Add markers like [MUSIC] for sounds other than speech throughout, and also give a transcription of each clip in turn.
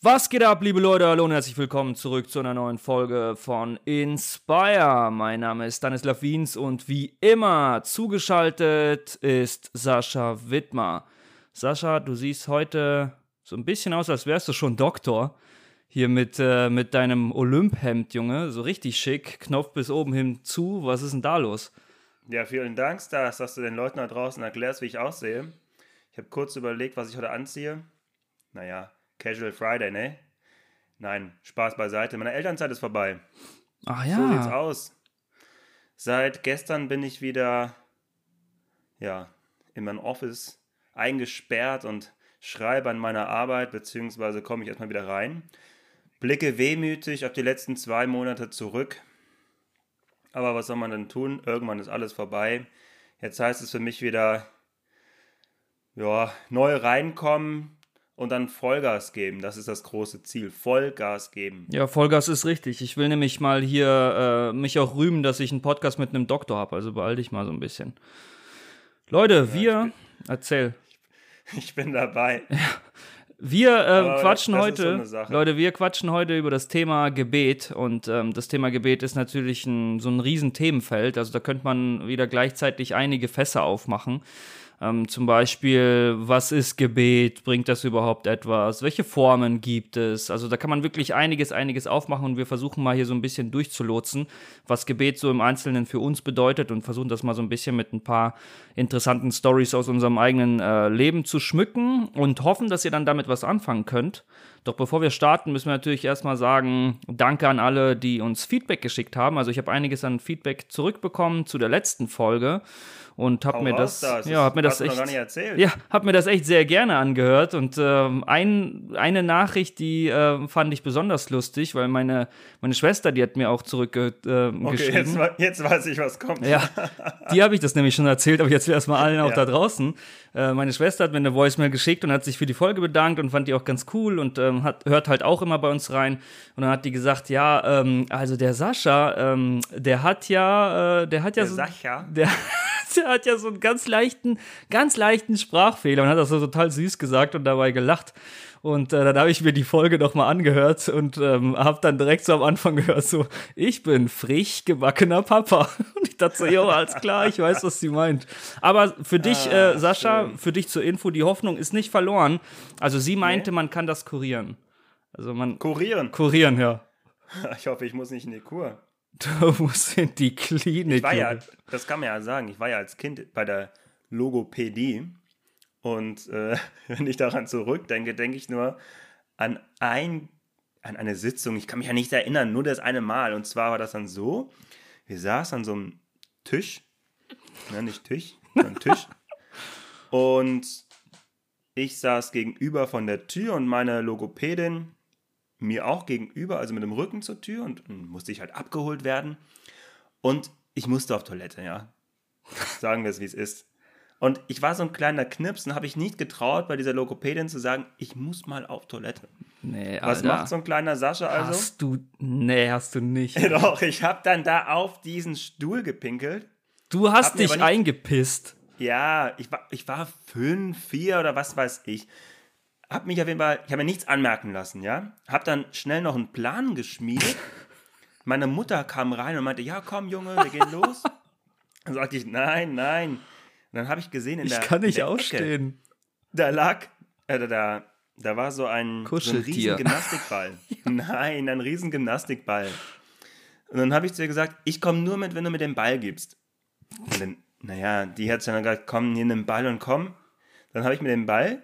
Was geht ab, liebe Leute? Hallo und herzlich willkommen zurück zu einer neuen Folge von Inspire. Mein Name ist Stanislav Wiens und wie immer zugeschaltet ist Sascha Wittmer. Sascha, du siehst heute so ein bisschen aus, als wärst du schon Doktor. Hier mit, äh, mit deinem Olymphemd, Junge. So richtig schick, Knopf bis oben hin zu. Was ist denn da los? Ja, vielen Dank, Stas, dass du den Leuten da draußen erklärst, wie ich aussehe. Ich habe kurz überlegt, was ich heute anziehe. Naja, Casual Friday, ne? Nein, Spaß beiseite. Meine Elternzeit ist vorbei. Ach ja. So sieht's aus. Seit gestern bin ich wieder, ja, in meinem Office eingesperrt und schreibe an meiner Arbeit, beziehungsweise komme ich erstmal wieder rein. Blicke wehmütig auf die letzten zwei Monate zurück. Aber was soll man denn tun? Irgendwann ist alles vorbei. Jetzt heißt es für mich wieder, ja, neu reinkommen, und dann Vollgas geben. Das ist das große Ziel. Vollgas geben. Ja, Vollgas ist richtig. Ich will nämlich mal hier äh, mich auch rühmen, dass ich einen Podcast mit einem Doktor habe. Also beeil dich mal so ein bisschen. Leute, ja, wir. Bin, erzähl. [LAUGHS] Ich bin dabei. Ja. Wir äh, quatschen heute, so Leute, wir quatschen heute über das Thema Gebet und ähm, das Thema Gebet ist natürlich ein, so ein riesen Themenfeld. Also da könnte man wieder gleichzeitig einige Fässer aufmachen. Ähm, zum Beispiel, was ist Gebet? Bringt das überhaupt etwas? Welche Formen gibt es? Also da kann man wirklich einiges, einiges aufmachen und wir versuchen mal hier so ein bisschen durchzulotsen, was Gebet so im Einzelnen für uns bedeutet und versuchen das mal so ein bisschen mit ein paar interessanten Stories aus unserem eigenen äh, Leben zu schmücken und hoffen, dass ihr dann damit was anfangen könnt. Doch bevor wir starten, müssen wir natürlich erstmal sagen, danke an alle, die uns Feedback geschickt haben. Also ich habe einiges an Feedback zurückbekommen zu der letzten Folge und habe mir das, das, ja, hab mir das echt, ja, hab mir das echt sehr gerne angehört und ähm, ein, eine Nachricht, die äh, fand ich besonders lustig, weil meine meine Schwester, die hat mir auch zurückgeschrieben. Äh, okay, jetzt, jetzt, weiß ich, was kommt. Ja, die habe ich das nämlich schon erzählt, aber jetzt erstmal allen auch ja. da draußen. Äh, meine Schwester hat mir eine Voicemail geschickt und hat sich für die Folge bedankt und fand die auch ganz cool und ähm, hat, hört halt auch immer bei uns rein. Und dann hat die gesagt, ja, ähm, also der Sascha, ähm, der hat ja, äh, der hat ja der so, Sascha? der [LAUGHS] der hat ja so einen ganz leichten, ganz leichten Sprachfehler und hat das so total süß gesagt und dabei gelacht. Und äh, dann habe ich mir die Folge noch mal angehört und ähm, habe dann direkt so am Anfang gehört, so, ich bin frisch gebackener Papa. [LAUGHS] Und ich dachte so, jo, alles klar, ich weiß, was sie meint. Aber für dich, ah, äh, Sascha, schön. für dich zur Info, die Hoffnung ist nicht verloren. Also sie meinte, nee. man kann das kurieren. Also man. Kurieren? Kurieren, ja. [LAUGHS] Ich hoffe, ich muss nicht in die Kur. [LAUGHS] Du musst in die Klinik. Ich war ja, das kann man ja sagen, ich war ja als Kind bei der Logopädie. Und äh, [LAUGHS] wenn ich daran zurückdenke, denke ich nur an, ein, an eine Sitzung. Ich kann mich ja nicht erinnern, nur das eine Mal. Und zwar war das dann so: Wir saßen an so einem Tisch, ne, nicht Tisch, sondern [LAUGHS] Tisch. und ich saß gegenüber von der Tür und meine Logopädin mir auch gegenüber, also mit dem Rücken zur Tür und, musste ich halt abgeholt werden. Und ich musste auf Toilette, ja. Sagen wir es, wie es ist. Und ich war so ein kleiner Knips und habe ich nicht getraut, bei dieser Logopädin zu sagen, ich muss mal auf Toilette. Nee, Was Alter. macht so ein kleiner Sascha also? Hast du, nee, hast du nicht. [LAUGHS] Doch, ich habe dann da auf diesen Stuhl gepinkelt. Du hast dich nicht, eingepisst. Ja, ich war, ich war fünf, vier oder was weiß ich. Hab mich auf jeden Fall, ich habe mir nichts anmerken lassen, ja. Hab dann schnell noch einen Plan geschmiedet. [LAUGHS] Meine Mutter kam rein und meinte, ja komm Junge, wir gehen los. Dann sagte ich, nein, nein. Und dann habe ich gesehen in ich der Ich kann nicht aufstehen. Ecke, da lag, äh, da, da war so ein, so ein riesen [LAUGHS] Gymnastikball. ja. Nein, ein riesen Gymnastikball. Und dann habe ich zu ihr gesagt, ich komme nur mit, wenn du mir den Ball gibst. Und dann, naja, die hat dann gesagt, komm, nimm den Ball und komm. Dann habe ich mir den Ball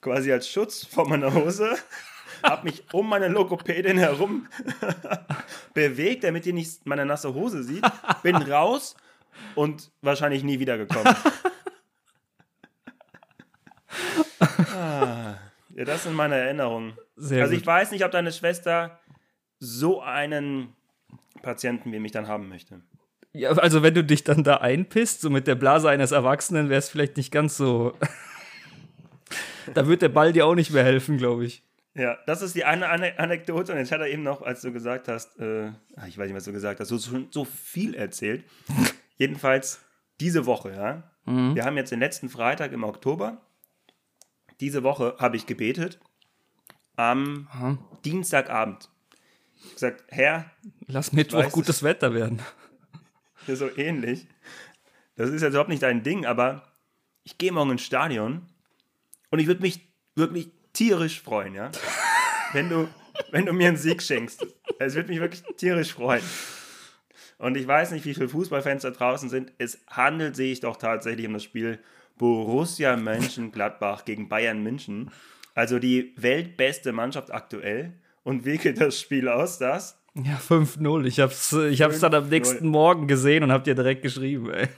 quasi als Schutz vor meiner Hose, [LAUGHS] habe mich um meine Logopädin herum bewegt, damit die nicht meine nasse Hose sieht, bin raus und wahrscheinlich nie wiedergekommen. ah, ja, das sind meine Erinnerungen. Sehr also ich gut. weiß nicht, ob deine Schwester so einen Patienten wie mich dann haben möchte. Ja, also wenn du dich dann da einpisst, so mit der Blase eines Erwachsenen, wäre es vielleicht nicht ganz so. Da wird der Ball dir auch nicht mehr helfen, glaube ich. Ja, das ist die eine Anekdote. Und jetzt hat er eben noch, als du gesagt hast, äh, ich weiß nicht, was du gesagt hast, so, schon so viel erzählt. Jedenfalls diese Woche, ja. Mhm. Wir haben jetzt den letzten Freitag im Oktober. Diese Woche habe ich gebetet. am Aha. Dienstagabend. Gesagt, Herr. Lass Mittwoch weiß, gutes Wetter werden. [LAUGHS] so ähnlich. Das ist jetzt überhaupt nicht dein Ding, aber ich gehe morgen ins Stadion und ich würde mich wirklich tierisch freuen, ja. [LAUGHS] wenn du, wenn du mir einen Sieg schenkst. Es würde mich wirklich tierisch freuen. Und ich weiß nicht, wie viele Fußballfans da draußen sind. Es handelt sich doch tatsächlich um das Spiel Borussia Mönchengladbach gegen Bayern München. Also die weltbeste Mannschaft aktuell. Und wie geht das Spiel aus, das? Ja, 5-0. Ich hab's, ich hab's dann am nächsten Morgen gesehen und hab dir direkt geschrieben, ey.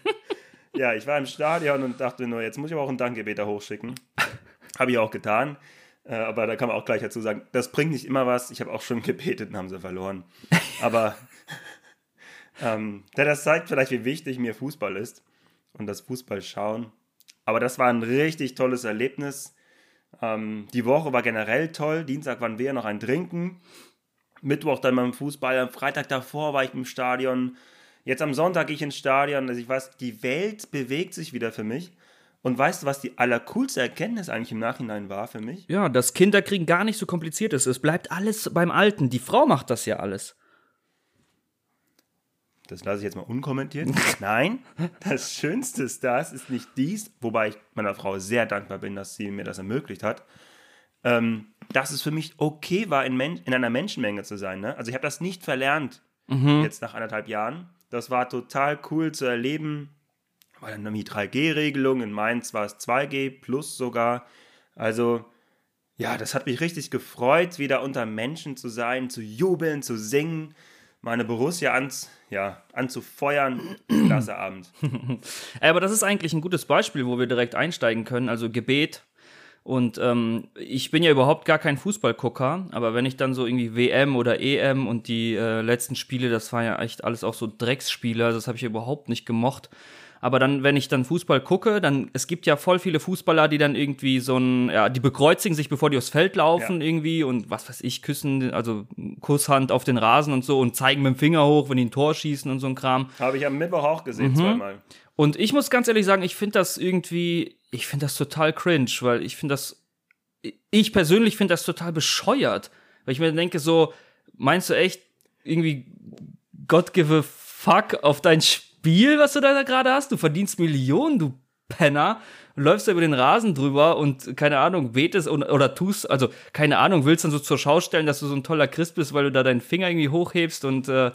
Ja, ich war im Stadion und dachte nur, jetzt muss ich aber auch einen Dankgebeter hochschicken. Habe ich auch getan. Äh, aber da kann man auch gleich dazu sagen, das bringt nicht immer was. Ich habe auch schon [LAUGHS] gebetet und haben sie verloren. Aber [LAUGHS] ähm, das zeigt vielleicht, wie wichtig mir Fußball ist und das Fußball schauen. Aber das war ein richtig tolles Erlebnis. Ähm, die Woche war generell toll. Dienstag waren wir noch ein Trinken. Mittwoch dann beim Fußball. Am Freitag davor war ich im Stadion. Jetzt am Sonntag gehe ich ins Stadion. Also ich weiß, die Welt bewegt sich wieder für mich. Und weißt du, was die allercoolste Erkenntnis eigentlich im Nachhinein war für mich? Ja, dass Kinderkriegen gar nicht so kompliziert ist. Es bleibt alles beim Alten. Die Frau macht das ja alles. Das lasse ich jetzt mal unkommentiert. [LAUGHS] Nein, das Schönste ist das, ist nicht dies, wobei ich meiner Frau sehr dankbar bin, dass sie mir das ermöglicht hat, ähm, dass es für mich okay war, in, Men in einer Menschenmenge zu sein. Ne? Also ich habe das nicht verlernt, mhm. jetzt nach anderthalb Jahren. Das war total cool zu erleben, war dann die 3G-Regelung, in Mainz war es 2G plus sogar. Also ja, das hat mich richtig gefreut, wieder unter Menschen zu sein, zu jubeln, zu singen, meine Borussia ans, ja, anzufeuern. [CLEARS THROAT] Klasse Abend. [LAUGHS] Aber das ist eigentlich ein gutes Beispiel, wo wir direkt einsteigen können. Also Gebet. Und ähm, ich bin ja überhaupt gar kein Fußballgucker, aber wenn ich dann so irgendwie WM oder EM und die äh, letzten Spiele, das war ja echt alles auch so Drecksspiele, also das habe ich überhaupt nicht gemocht. Aber dann, wenn ich dann Fußball gucke, dann, es gibt ja voll viele Fußballer, die dann irgendwie so ein, ja, die bekreuzigen sich, bevor die aufs Feld laufen ja. irgendwie und was weiß ich, küssen, also Kusshand auf den Rasen und so und zeigen mit dem Finger hoch, wenn die ein Tor schießen und so ein Kram. Habe ich am Mittwoch auch gesehen, mhm. zweimal. Und ich muss ganz ehrlich sagen, ich finde das irgendwie, ich finde das total cringe, weil ich finde das, ich persönlich finde das total bescheuert. Weil ich mir denke so, meinst du echt irgendwie God give a fuck auf dein Spiel? Spiel, was du da gerade hast. Du verdienst Millionen, du Penner. Und läufst da über den Rasen drüber und keine Ahnung, betest oder, oder tust, also keine Ahnung, willst dann so zur Schau stellen, dass du so ein toller Christ bist, weil du da deinen Finger irgendwie hochhebst und äh,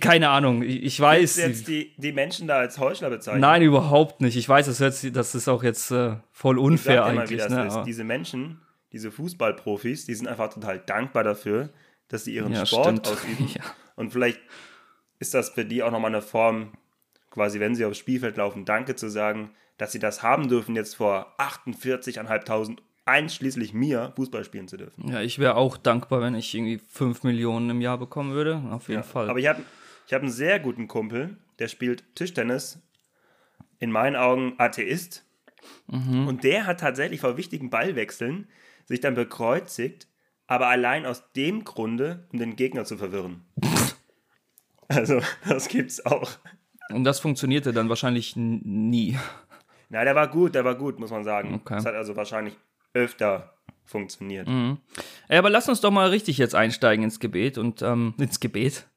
keine Ahnung, ich weiß. Willst du jetzt die, die Menschen da als Heuchler bezeichnen? Nein, überhaupt nicht. Ich weiß, das, hört, das ist auch jetzt äh, voll unfair ich eigentlich. Mal, wie das ne? ist. Diese Menschen, diese Fußballprofis, die sind einfach total dankbar dafür, dass sie ihren ja, Sport stimmt. ausüben. [LAUGHS] Ja. Und vielleicht ist das für die auch nochmal eine Form, quasi, wenn sie aufs Spielfeld laufen, Danke zu sagen, dass sie das haben dürfen, jetzt vor 48.500 einschließlich mir Fußball spielen zu dürfen. Ja, ich wäre auch dankbar, wenn ich irgendwie 5 Millionen im Jahr bekommen würde. Auf jeden ja, Fall. Aber ich habe ich hab einen sehr guten Kumpel, der spielt Tischtennis. In meinen Augen Atheist. Mhm. Und der hat tatsächlich vor wichtigen Ballwechseln sich dann bekreuzigt, aber allein aus dem Grunde, um den Gegner zu verwirren. [LAUGHS] Also, das gibt's auch. Und das funktionierte dann wahrscheinlich nie. Na, der war gut, der war gut, muss man sagen. Okay. Das hat also wahrscheinlich öfter funktioniert. Mhm. Ja, aber lass uns doch mal richtig jetzt einsteigen ins Gebet und ähm, ins Gebet.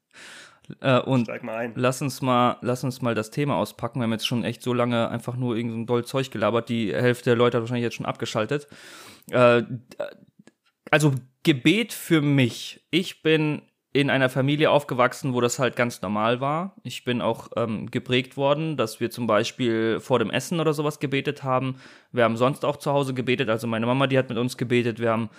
Äh, und Steig mal ein. lass uns mal, lass uns mal das Thema auspacken. Wir haben jetzt schon echt so lange einfach nur irgendein so doll Zeug gelabert. Die Hälfte der Leute hat wahrscheinlich jetzt schon abgeschaltet. Äh, also Gebet für mich. Ich bin in einer Familie aufgewachsen, wo das halt ganz normal war. Ich bin auch ähm, geprägt worden, dass wir zum Beispiel vor dem Essen oder sowas gebetet haben. Wir haben sonst auch zu Hause gebetet. Also meine Mama, die hat mit uns gebetet. Wir haben,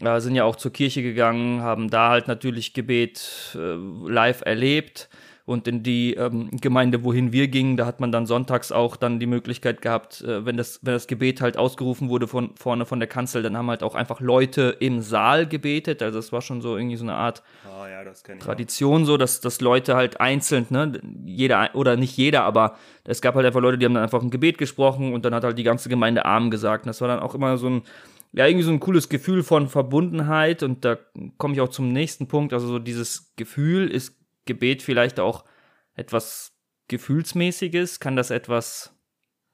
äh, sind ja auch zur Kirche gegangen, haben da halt natürlich Gebet äh, live erlebt. Und in die ähm, Gemeinde, wohin wir gingen, da hat man dann sonntags auch dann die Möglichkeit gehabt, äh, wenn, das, wenn das Gebet halt ausgerufen wurde von vorne von der Kanzel, dann haben halt auch einfach Leute im Saal gebetet. Also es war schon so irgendwie so eine Art oh, ja, Tradition, auch. so, dass, dass Leute halt einzeln, ne, jeder oder nicht jeder, aber es gab halt einfach Leute, die haben dann einfach ein Gebet gesprochen und dann hat halt die ganze Gemeinde Arm gesagt. Und das war dann auch immer so ein ja, irgendwie so ein cooles Gefühl von Verbundenheit und da komme ich auch zum nächsten Punkt. Also so dieses Gefühl ist Gebet vielleicht auch etwas Gefühlsmäßiges? Kann das etwas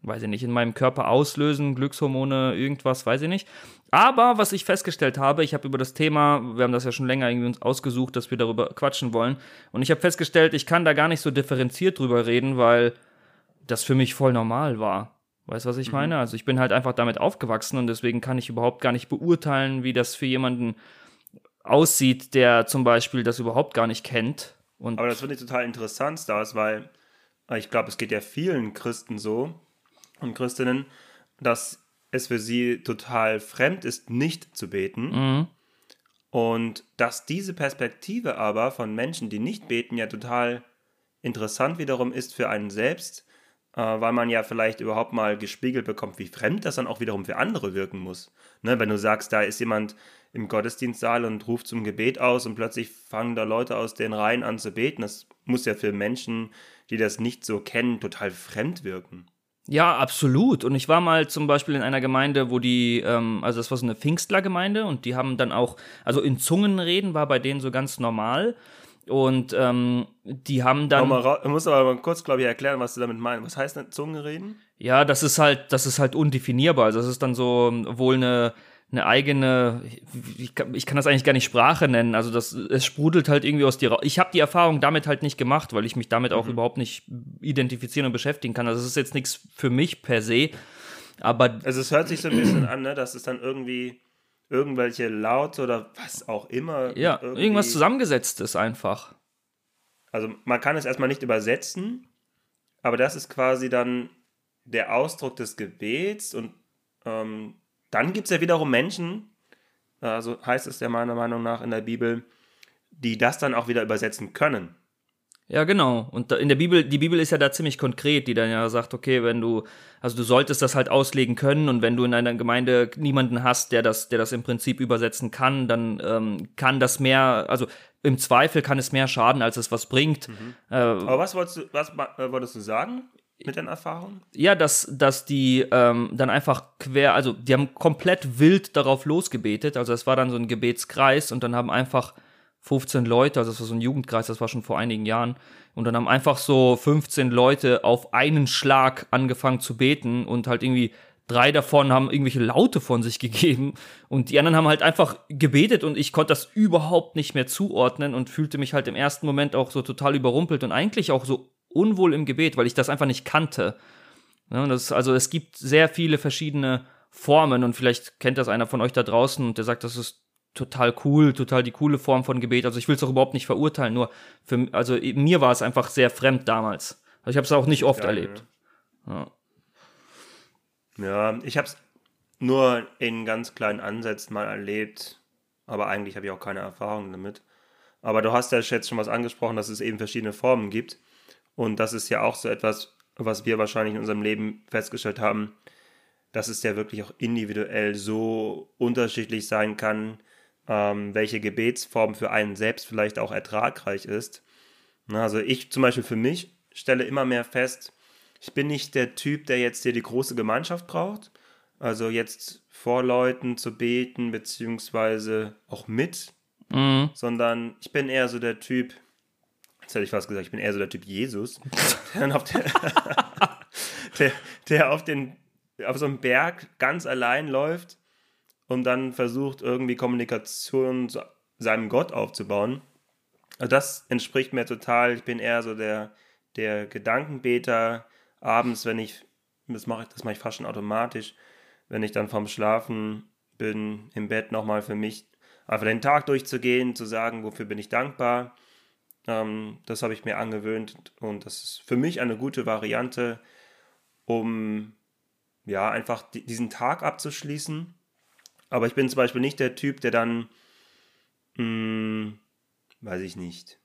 weiß ich nicht, in meinem Körper auslösen, Glückshormone, irgendwas, weiß ich nicht. Aber was ich festgestellt habe, ich habe über das Thema, wir haben das ja schon länger irgendwie uns ausgesucht, dass wir darüber quatschen wollen. Und ich habe festgestellt, ich kann da gar nicht so differenziert drüber reden, weil das für mich voll normal war. Weißt du, was ich mhm. meine? Also ich bin halt einfach damit aufgewachsen und deswegen kann ich überhaupt gar nicht beurteilen, wie das für jemanden aussieht, der zum Beispiel das überhaupt gar nicht kennt. Und Aber das finde ich total interessant, Stars, weil ich glaube, es geht ja vielen Christen so und Christinnen, dass es für sie total fremd ist, nicht zu beten. Mhm. Und dass diese Perspektive aber von Menschen, die nicht beten, ja total interessant wiederum ist für einen selbst, äh, weil man ja vielleicht überhaupt mal gespiegelt bekommt, wie fremd das dann auch wiederum für andere wirken muss. Ne, wenn du sagst, da ist jemand im Gottesdienstsaal und ruft zum Gebet aus und plötzlich fangen da Leute aus den Reihen an zu beten, das muss ja für Menschen, die das nicht so kennen, total fremd wirken. Ja, absolut. Und ich war mal zum Beispiel in einer Gemeinde, wo die, ähm, also das war so eine Pfingstlergemeinde und die haben dann auch, also in Zungen reden war bei denen so ganz normal. Und ähm, die haben dann. Du musst aber mal kurz, glaube ich, erklären, was du damit meinst. Was heißt denn Zungenreden? Ja, das ist halt, das ist halt undefinierbar. Also das ist dann so wohl eine, eine eigene, ich kann, ich kann das eigentlich gar nicht Sprache nennen. Also das, es sprudelt halt irgendwie aus dir. Ich habe die Erfahrung damit halt nicht gemacht, weil ich mich damit auch mhm. überhaupt nicht identifizieren und beschäftigen kann. Also es ist jetzt nichts für mich per se. Aber. Also es hört sich so ein bisschen an, ne, dass es dann irgendwie irgendwelche Laute oder was auch immer. Ja, irgendwas zusammengesetztes einfach. Also man kann es erstmal nicht übersetzen, aber das ist quasi dann der Ausdruck des Gebets und ähm, dann gibt es ja wiederum Menschen, also heißt es ja meiner Meinung nach in der Bibel, die das dann auch wieder übersetzen können. Ja, genau. Und in der Bibel, die Bibel ist ja da ziemlich konkret, die dann ja sagt, okay, wenn du, also du solltest das halt auslegen können und wenn du in einer Gemeinde niemanden hast, der das, der das im Prinzip übersetzen kann, dann ähm, kann das mehr, also im Zweifel kann es mehr schaden, als es was bringt. Mhm. Äh, Aber was wolltest du, was äh, wolltest du sagen? Mit deinen Erfahrungen? Ja, dass, dass die ähm, dann einfach quer, also die haben komplett wild darauf losgebetet. Also es war dann so ein Gebetskreis und dann haben einfach 15 Leute, also das war so ein Jugendkreis, das war schon vor einigen Jahren. Und dann haben einfach so 15 Leute auf einen Schlag angefangen zu beten und halt irgendwie drei davon haben irgendwelche Laute von sich [LAUGHS] gegeben und die anderen haben halt einfach gebetet und ich konnte das überhaupt nicht mehr zuordnen und fühlte mich halt im ersten Moment auch so total überrumpelt und eigentlich auch so unwohl im Gebet, weil ich das einfach nicht kannte. Ja, das, also es gibt sehr viele verschiedene Formen und vielleicht kennt das einer von euch da draußen und der sagt, das ist total cool, total die coole Form von Gebet. Also ich will es auch überhaupt nicht verurteilen, nur für also mir war es einfach sehr fremd damals. Also ich habe es auch nicht oft Geil, erlebt. Ja, ja ich habe es nur in ganz kleinen Ansätzen mal erlebt, aber eigentlich habe ich auch keine Erfahrung damit. Aber du hast ja jetzt schon was angesprochen, dass es eben verschiedene Formen gibt. Und das ist ja auch so etwas, was wir wahrscheinlich in unserem Leben festgestellt haben, dass es ja wirklich auch individuell so unterschiedlich sein kann, ähm, welche Gebetsform für einen selbst vielleicht auch ertragreich ist. Na, also ich zum Beispiel für mich stelle immer mehr fest, ich bin nicht der Typ, der jetzt hier die große Gemeinschaft braucht. Also jetzt vor Leuten zu beten, beziehungsweise auch mit, mhm. sondern ich bin eher so der Typ, jetzt hätte ich fast gesagt, ich bin eher so der Typ Jesus, der, auf, der, [LAUGHS] der, der auf, den, auf so einem Berg ganz allein läuft und dann versucht, irgendwie Kommunikation zu seinem Gott aufzubauen. Also das entspricht mir total. Ich bin eher so der, der Gedankenbeter. Abends, wenn ich, das mache ich, das mache ich fast schon automatisch, wenn ich dann vorm Schlafen bin, im Bett nochmal für mich einfach den Tag durchzugehen, zu sagen, wofür bin ich dankbar. Ähm, das habe ich mir angewöhnt und das ist für mich eine gute Variante, um ja einfach diesen Tag abzuschließen aber ich bin zum Beispiel nicht der Typ, der dann, mh, hm, weiß ich nicht.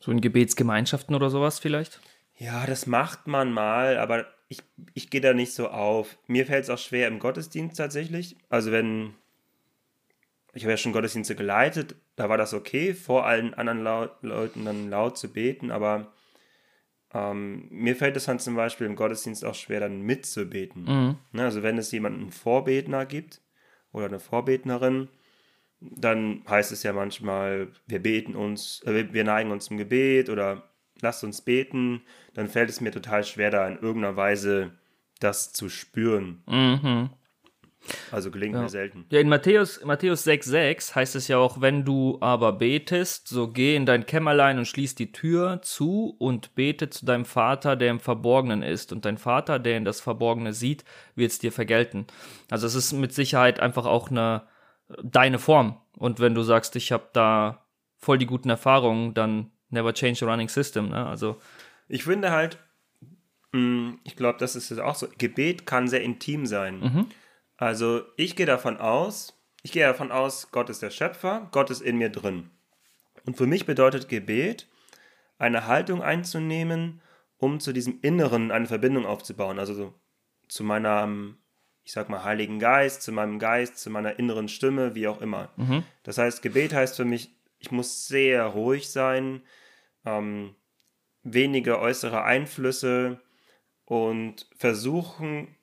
So in Gebetsgemeinschaften oder sowas vielleicht? Ja, das macht man mal, aber ich, ich gehe da nicht so auf. Mir fällt es auch schwer im Gottesdienst tatsächlich. Also wenn, ich habe ja schon Gottesdienste geleitet, da war das okay, vor allen anderen laut, Leuten dann laut zu beten, aber ähm, mir fällt es dann zum Beispiel im Gottesdienst auch schwer, dann mitzubeten. Mhm. Ne, also wenn es jemanden Vorbetner gibt, oder eine Vorbetnerin, dann heißt es ja manchmal, wir beten uns, äh, wir neigen uns zum Gebet oder lasst uns beten, dann fällt es mir total schwer, da in irgendeiner Weise das zu spüren. Mhm. Also gelingt ja. mir selten. Ja, in Matthäus, Matthäus 6,6 heißt es ja auch, wenn du aber betest, so geh in dein Kämmerlein und schließ die Tür zu und bete zu deinem Vater, der im Verborgenen ist. Und dein Vater, der in das Verborgene sieht, wird es dir vergelten. Also es ist mit Sicherheit einfach auch eine deine Form. Und wenn du sagst, ich habe da voll die guten Erfahrungen, dann never change the running system. Ne? Also ich finde halt, mm, ich glaube, das ist auch so. Gebet kann sehr intim sein. Mhm. Also ich gehe davon aus, ich gehe davon aus, Gott ist der Schöpfer, Gott ist in mir drin. Und für mich bedeutet Gebet, eine Haltung einzunehmen, um zu diesem Inneren eine Verbindung aufzubauen. Also so zu meinem, ich sag mal, Heiligen Geist, zu meinem Geist, zu meiner inneren Stimme, wie auch immer. Mhm. Das heißt, Gebet heißt für mich, ich muss sehr ruhig sein, ähm, wenige äußere Einflüsse und versuchen,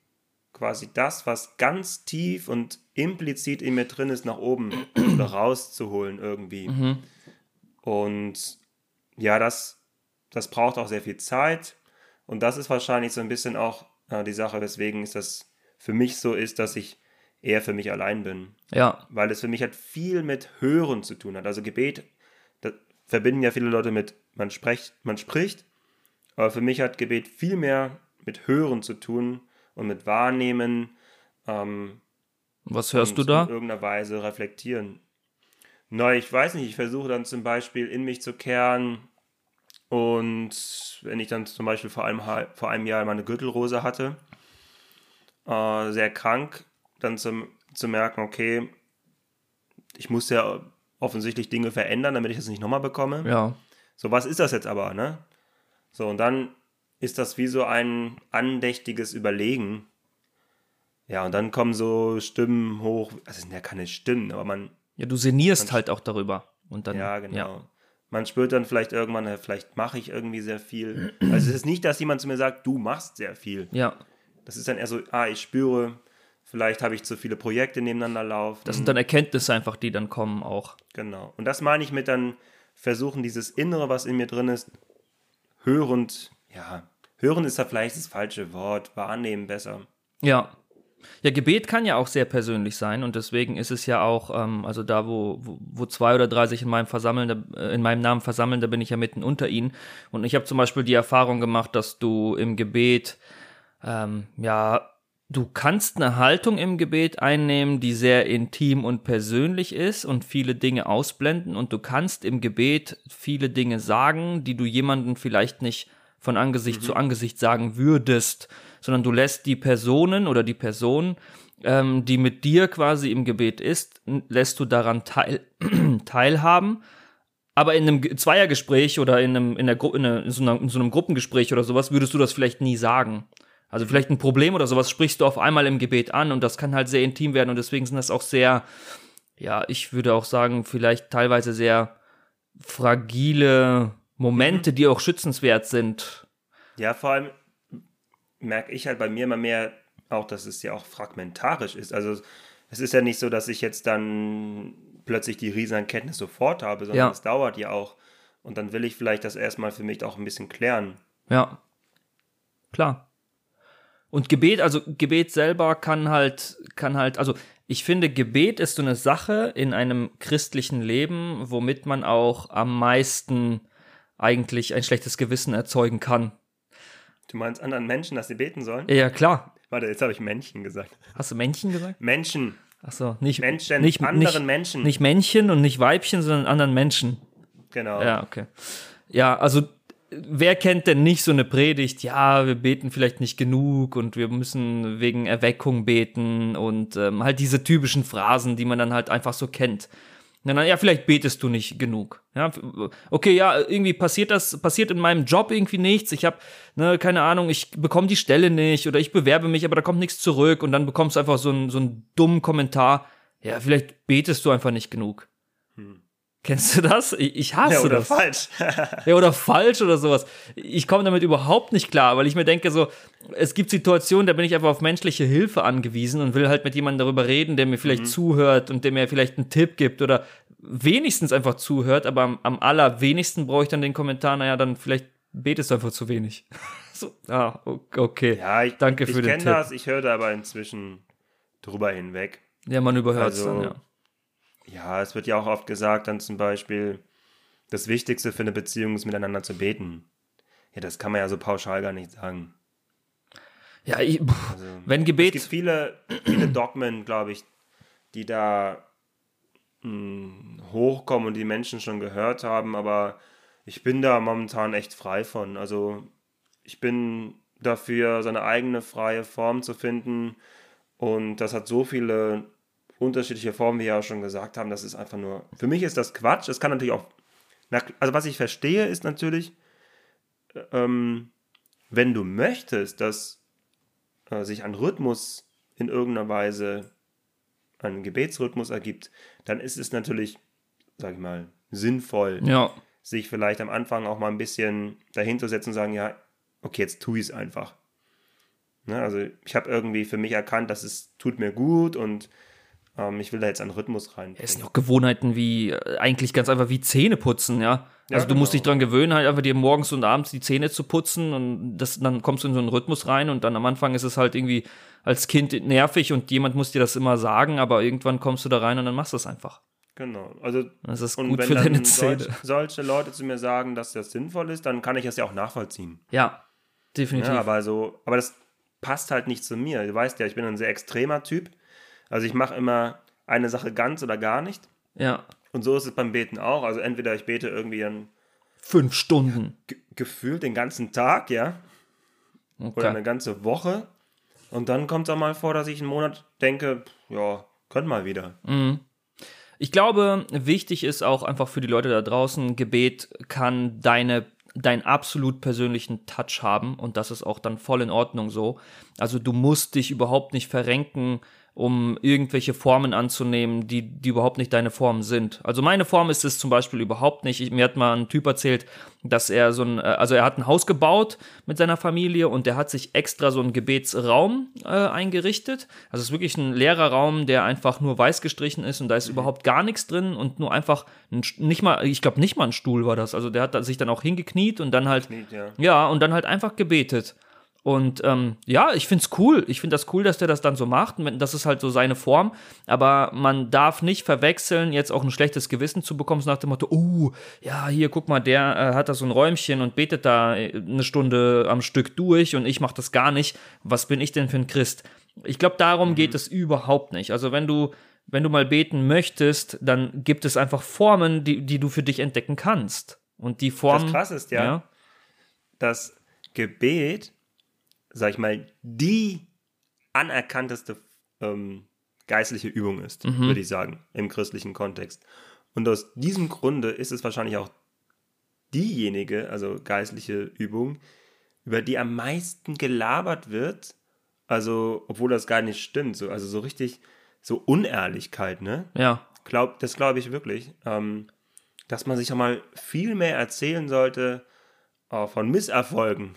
quasi das, was ganz tief und implizit in mir drin ist, nach oben [CLEARS THROAT] oder rauszuholen irgendwie. Mhm. Und ja, das, das braucht auch sehr viel Zeit. Und das ist wahrscheinlich so ein bisschen auch äh, die Sache, weswegen es das für mich so ist, dass ich eher für mich allein bin. Ja. Weil es für mich halt viel mit Hören zu tun hat. Also Gebet, das verbinden ja viele Leute mit, man spricht, man spricht. Aber für mich hat Gebet viel mehr mit Hören zu tun und mit Wahrnehmen. Ähm, Was hörst du da? In irgendeiner Weise reflektieren. Na, ich weiß nicht, ich versuche dann zum Beispiel in mich zu kehren und wenn ich dann zum Beispiel vor einem, vor einem Jahr meine Gürtelrose hatte, äh, sehr krank, dann zum, zu merken, okay, ich muss ja offensichtlich Dinge verändern, damit ich das nicht nochmal bekomme. Ja. So, was ist das jetzt aber, ne? So, und dann ist das wie so ein andächtiges Überlegen. Ja, und dann kommen so Stimmen hoch. Also, es sind ja keine Stimmen, aber man. Ja, du sinnierst halt auch darüber. Und dann, ja, genau. Ja. Man spürt dann vielleicht irgendwann, vielleicht mache ich irgendwie sehr viel. Also, es ist nicht, dass jemand zu mir sagt, du machst sehr viel. Ja. Das ist dann eher so, ah, ich spüre, vielleicht habe ich zu viele Projekte nebeneinander laufen. Das sind dann Erkenntnisse einfach, die dann kommen auch. Genau. Und das meine ich mit dann versuchen, dieses Innere, was in mir drin ist, hörend ja, hören ist da vielleicht das falsche Wort, wahrnehmen besser. Ja. Ja, Gebet kann ja auch sehr persönlich sein und deswegen ist es ja auch, ähm, also da, wo, wo, zwei oder drei sich in meinem Versammeln, äh, in meinem Namen versammeln, da bin ich ja mitten unter ihnen. Und ich habe zum Beispiel die Erfahrung gemacht, dass du im Gebet, ähm, ja, du kannst eine Haltung im Gebet einnehmen, die sehr intim und persönlich ist und viele Dinge ausblenden und du kannst im Gebet viele Dinge sagen, die du jemanden vielleicht nicht von Angesicht mhm. zu Angesicht sagen würdest, sondern du lässt die Personen oder die Person, ähm, die mit dir quasi im Gebet ist, lässt du daran teil [CLEARS THROAT] teilhaben. Aber in einem Zweiergespräch oder in, einem, in, der in, einer, in, so einer, in so einem Gruppengespräch oder sowas würdest du das vielleicht nie sagen. Also vielleicht ein Problem oder sowas sprichst du auf einmal im Gebet an und das kann halt sehr intim werden und deswegen sind das auch sehr, ja, ich würde auch sagen, vielleicht teilweise sehr fragile Momente, mhm. die auch schützenswert sind. Ja, vor allem merke ich halt bei mir immer mehr auch, dass es ja auch fragmentarisch ist. Also es ist ja nicht so, dass ich jetzt dann plötzlich die Riesenerkenntnis sofort habe, sondern ja. es dauert ja auch. Und dann will ich vielleicht das erstmal für mich auch ein bisschen klären. Ja. Klar. Und Gebet, also Gebet selber kann halt, kann halt, also ich finde, Gebet ist so eine Sache in einem christlichen Leben, womit man auch am meisten eigentlich ein schlechtes Gewissen erzeugen kann. Du meinst anderen Menschen, dass sie beten sollen? Ja, klar. Warte, jetzt habe ich Männchen gesagt. Hast du Männchen gesagt? Menschen. Achso, nicht Menschen, nicht, anderen nicht, Menschen. Nicht Männchen und nicht Weibchen, sondern anderen Menschen. Genau. Ja, okay. Ja, also wer kennt denn nicht so eine Predigt? Ja, wir beten vielleicht nicht genug und wir müssen wegen Erweckung beten und ähm, halt diese typischen Phrasen, die man dann halt einfach so kennt. Na, dann, ja, vielleicht betest du nicht genug. Ja, okay, ja, irgendwie passiert das, passiert in meinem Job irgendwie nichts. Ich habe, ne, keine Ahnung, ich bekomme die Stelle nicht oder ich bewerbe mich, aber da kommt nichts zurück und dann bekommst du einfach so einen, so einen dummen Kommentar. Ja, vielleicht betest du einfach nicht genug. Kennst du das? Ich, ich hasse ja, oder das. falsch. [LAUGHS] ja, oder falsch oder sowas. Ich komme damit überhaupt nicht klar, weil ich mir denke so, es gibt Situationen, da bin ich einfach auf menschliche Hilfe angewiesen und will halt mit jemandem darüber reden, der mir vielleicht mhm. zuhört und der mir vielleicht einen Tipp gibt oder wenigstens einfach zuhört, aber am, am allerwenigsten brauche ich dann den Kommentar, naja, dann vielleicht betest du einfach zu wenig. [LAUGHS] so, ah, okay. Ja, ich, danke für ich den Tipp. Ich kenne das, ich höre da aber inzwischen drüber hinweg. Ja, man überhört es also, dann, ja. Ja, es wird ja auch oft gesagt, dann zum Beispiel, das Wichtigste für eine Beziehung ist, miteinander zu beten. Ja, das kann man ja so pauschal gar nicht sagen. Ja, ich, also, wenn Gebet. Es gibt viele, viele Dogmen, glaube ich, die da mh, hm, hochkommen und die Menschen schon gehört haben, aber ich bin da momentan echt frei von. Also ich bin dafür, seine eigene freie Form zu finden und das hat so viele unterschiedliche Formen, wie wir ja schon gesagt haben, das ist einfach nur, für mich ist das Quatsch. Es kann natürlich auch, also was ich verstehe, ist natürlich, ähm, wenn du möchtest, dass äh, sich ein Rhythmus in irgendeiner Weise, ein Gebetsrhythmus ergibt, dann ist es natürlich, sag ich mal, sinnvoll, ja. sich vielleicht am Anfang auch mal ein bisschen dahinter setzen und sagen, ja, okay, jetzt tue ich es einfach. Ne, also ich habe irgendwie für mich erkannt, dass es tut mir gut und ähm, ich will da jetzt einen Rhythmus rein. Es sind auch Gewohnheiten wie, äh, eigentlich ganz einfach wie Zähne putzen, ja. Also ja, du musst dich genau. dran gewöhnen, halt einfach dir morgens und abends die Zähne zu putzen und das, dann kommst du in so einen Rhythmus rein und dann am Anfang ist es halt irgendwie als Kind nervig und jemand muss dir das immer sagen, aber irgendwann kommst du da rein und dann machst du es einfach. Genau. Also, das ist gut für deine Zähne. Solch, solche Leute zu mir sagen, dass das sinnvoll ist, dann kann ich das ja auch nachvollziehen. Ja, definitiv. Ja, aber so, aber das passt halt nicht zu mir. Du weißt ja, ich bin ein sehr extremer Typ. Also ich mache immer eine Sache ganz oder gar nicht. Ja. Und so ist es beim Beten auch. Also entweder ich bete irgendwie an fünf Stunden. Gefühlt den ganzen Tag, ja. Okay. Oder eine ganze Woche. Und dann kommt es auch mal vor, dass ich einen Monat denke, ja, könnt mal wieder. Mhm. Ich glaube, wichtig ist auch einfach für die Leute da draußen, Gebet kann deine deinen absolut persönlichen Touch haben und das ist auch dann voll in Ordnung so. Also du musst dich überhaupt nicht verrenken um irgendwelche Formen anzunehmen, die, die überhaupt nicht deine Form sind. Also meine Form ist es zum Beispiel überhaupt nicht. Ich, mir hat mal ein Typ erzählt, dass er so ein, äh, also er hat ein Haus gebaut mit seiner Familie und der hat sich extra so einen Gebetsraum äh, eingerichtet. Also es ist wirklich ein leerer Raum, der einfach nur weiß gestrichen ist und da ist mhm. überhaupt gar nichts drin und nur einfach ein, nicht mal, ich glaube nicht mal ein Stuhl war das. Also der hat sich dann auch hingekniet und dann halt, Kniet, ja. ja, und dann halt einfach gebetet. Und ähm, ja, ich find's cool. Ich find das cool, dass der das dann so macht. Das ist halt so seine Form. Aber man darf nicht verwechseln, jetzt auch ein schlechtes Gewissen zu bekommen, so nach dem Motto, oh, ja, hier, guck mal, der äh, hat da so ein Räumchen und betet da äh, eine Stunde am Stück durch und ich mach das gar nicht. Was bin ich denn für ein Christ? Ich glaube, darum mhm. geht es überhaupt nicht. Also wenn du, wenn du mal beten möchtest, dann gibt es einfach Formen, die, die du für dich entdecken kannst. Und die Form. Das krass ist ja, ja das Gebet sag ich mal, die anerkannteste ähm, geistliche Übung ist, mhm. würde ich sagen, im christlichen Kontext. Und aus diesem Grunde ist es wahrscheinlich auch diejenige, also geistliche Übung, über die am meisten gelabert wird, also obwohl das gar nicht stimmt, so, also so richtig, so Unehrlichkeit, ne? Ja. Glaub, das glaube ich wirklich, ähm, dass man sich auch mal viel mehr erzählen sollte äh, von Misserfolgen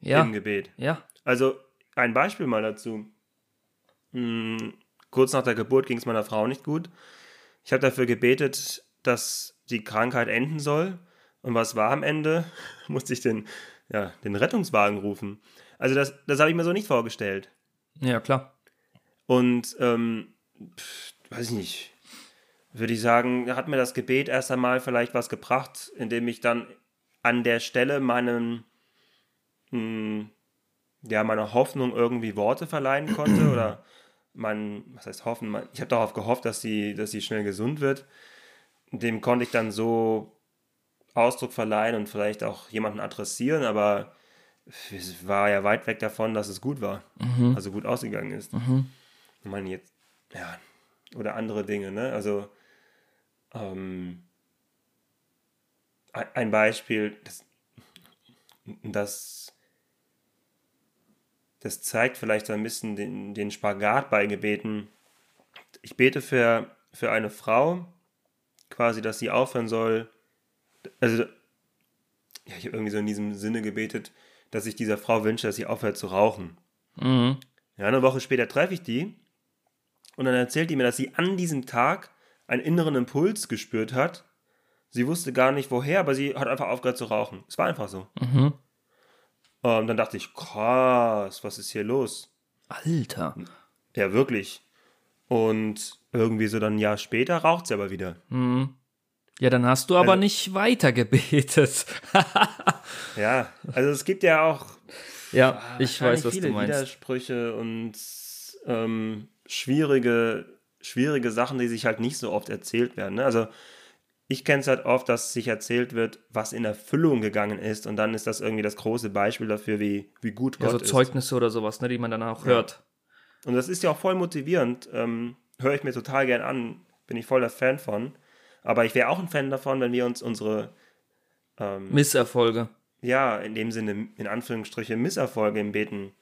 ja. im Gebet. Ja. Also ein Beispiel mal dazu. Hm, kurz nach der Geburt ging es meiner Frau nicht gut. Ich habe dafür gebetet, dass die Krankheit enden soll. Und was war am Ende? [LAUGHS] Musste ich den, ja, den Rettungswagen rufen. Also das, das habe ich mir so nicht vorgestellt. Ja, klar. Und, ähm, pff, weiß ich nicht, würde ich sagen, hat mir das Gebet erst einmal vielleicht was gebracht, indem ich dann an der Stelle meinen, mh, hm, ja, meiner Hoffnung irgendwie Worte verleihen konnte [CLEARS THROAT] oder man, was heißt hoffen, ich habe darauf gehofft, dass sie, dass sie schnell gesund wird. Dem konnte ich dann so Ausdruck verleihen und vielleicht auch jemanden adressieren, aber es war ja weit weg davon, dass es gut war, mhm. also gut ausgegangen ist. Mhm. Ich meine jetzt, ja, oder andere Dinge, ne? Also ähm, ein Beispiel, das, das das zeigt vielleicht so ein bisschen den, den Spagat bei Gebeten. Ich bete für, für eine Frau, quasi, dass sie aufhören soll. Also, ja, ich habe irgendwie so in diesem Sinne gebetet, dass ich dieser Frau wünsche, dass sie aufhört zu rauchen. Mhm. Ja, eine Woche später treffe ich die und dann erzählt die mir, dass sie an diesem Tag einen inneren Impuls gespürt hat. Sie wusste gar nicht woher, aber sie hat einfach aufgehört zu rauchen. Es war einfach so. Mhm. Und dann dachte ich, krass, was ist hier los? Alter. Ja, wirklich. Und irgendwie so dann ein Jahr später raucht sie aber wieder. Mhm. Ja, dann hast du aber also, nicht weiter gebetet. [LAUGHS] ja, also es gibt ja auch. Ja, ich weiß, was du meinst. Widersprüche und ähm, schwierige, schwierige Sachen, die sich halt nicht so oft erzählt werden. Ne? Also ich kenne es halt oft, dass sich erzählt wird, was in Erfüllung gegangen ist und dann ist das irgendwie das große Beispiel dafür, wie, wie gut Gott ja, so ist. Zeugnisse oder sowas, ne, die man dann auch ja. hört. Und das ist ja auch voll motivierend. Ähm, Höre ich mir total gern an. Bin ich voll der Fan von. Aber ich wäre auch ein Fan davon, wenn wir uns unsere ähm, Misserfolge. Ja, in dem Sinne, in Anführungsstriche, Misserfolge im Beten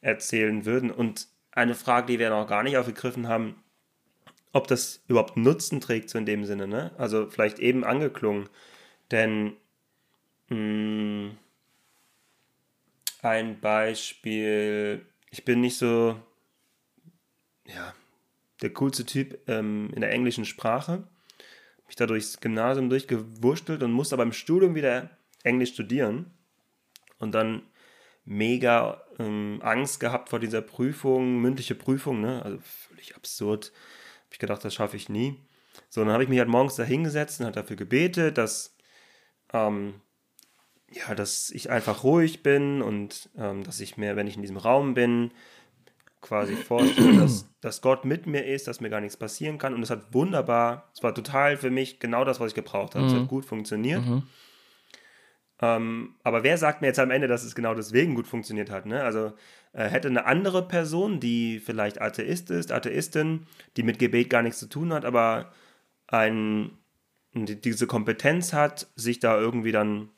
erzählen würden. Und eine Frage, die wir noch gar nicht aufgegriffen haben, ob das überhaupt Nutzen trägt, so in dem Sinne, ne? Also vielleicht eben angeklungen. Denn mh, mm, ein Beispiel, ich bin nicht so, ja, der coolste Typ ähm, in der englischen Sprache mich da durchs Gymnasium durchgewurstelt und musste aber im Studium wieder Englisch studieren. Und dann mega ähm, Angst gehabt vor dieser Prüfung, mündliche Prüfung, ne? Also völlig absurd. Habe ich gedacht, das schaffe ich nie. So, dann habe ich mich halt morgens da hingesetzt und hat dafür gebetet, dass, ähm, ja, dass ich einfach ruhig bin und ähm, dass ich mehr, wenn ich in diesem Raum bin, quasi vorstelle, dass, dass Gott mit mir ist, dass mir gar nichts passieren kann. Und es hat wunderbar, es war total für mich genau das, was ich gebraucht habe. Mhm. Es hat mhm. gut funktioniert. Mhm. Ähm, aber wer sagt mir jetzt am Ende, dass es genau deswegen gut funktioniert hat? Ne? Also hätte eine andere Person, die vielleicht Atheist ist, Atheistin, die mit Gebet gar nichts zu tun hat, aber ein, diese Kompetenz hat, sich da irgendwie dann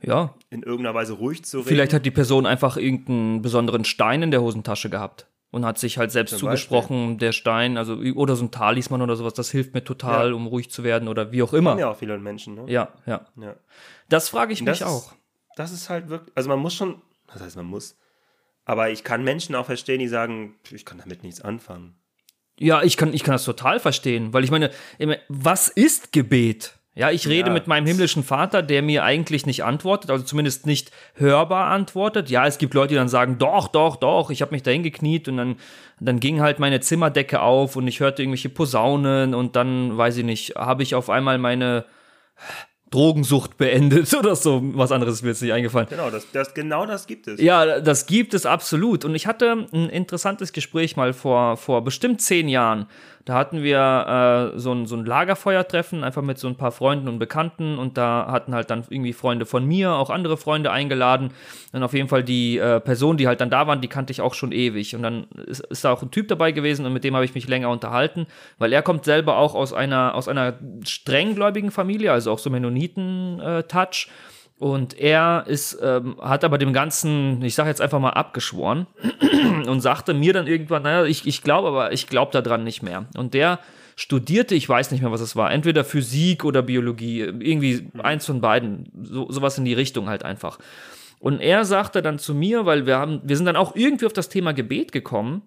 ja. in irgendeiner Weise ruhig zu reden. Vielleicht hat die Person einfach irgendeinen besonderen Stein in der Hosentasche gehabt und hat sich halt selbst zugesprochen, der Stein, also oder so ein Talisman oder sowas, das hilft mir total, ja. um ruhig zu werden oder wie auch immer. Haben ja auch viele Menschen, ne? Ja, ja. ja. Das frage ich das mich auch. Ist, das ist halt wirklich, also man muss schon, das heißt man muss, aber ich kann Menschen auch verstehen, die sagen, ich kann damit nichts anfangen. Ja, ich kann, ich kann das total verstehen, weil ich meine, was ist Gebet? Ja, ich rede ja. mit meinem himmlischen Vater, der mir eigentlich nicht antwortet, also zumindest nicht hörbar antwortet. Ja, es gibt Leute, die dann sagen, doch, doch, doch, ich habe mich dahin gekniet und dann, dann ging halt meine Zimmerdecke auf und ich hörte irgendwelche Posaunen und dann, weiß ich nicht, habe ich auf einmal meine Drogensucht beendet [LAUGHS] oder so. Was anderes ist mir jetzt nicht eingefallen. Genau, das, das, genau das gibt es. Ja, das gibt es absolut. Und ich hatte ein interessantes Gespräch mal vor, vor bestimmt zehn Jahren da hatten wir äh, so, ein, so ein Lagerfeuertreffen, einfach mit so ein paar Freunden und Bekannten und da hatten halt dann irgendwie Freunde von mir, auch andere Freunde eingeladen. Dann auf jeden Fall die äh, Person, die halt dann da waren, die kannte ich auch schon ewig. Und dann ist, ist da auch ein Typ dabei gewesen und mit dem habe ich mich länger unterhalten, weil er kommt selber auch aus einer, aus einer strenggläubigen Familie, also auch so Mennoniten-Touch. Äh, und er ist, ähm, hat aber dem Ganzen, ich sage jetzt einfach mal, abgeschworen [CLEARS THROAT] und sagte mir dann irgendwann, naja, ich, ich glaube aber, ich glaube daran nicht mehr. Und der studierte, ich weiß nicht mehr, was es war, entweder Physik oder Biologie, irgendwie eins von beiden, so, sowas in die Richtung halt einfach. Und er sagte dann zu mir, weil wir haben, wir sind dann auch irgendwie auf das Thema Gebet gekommen.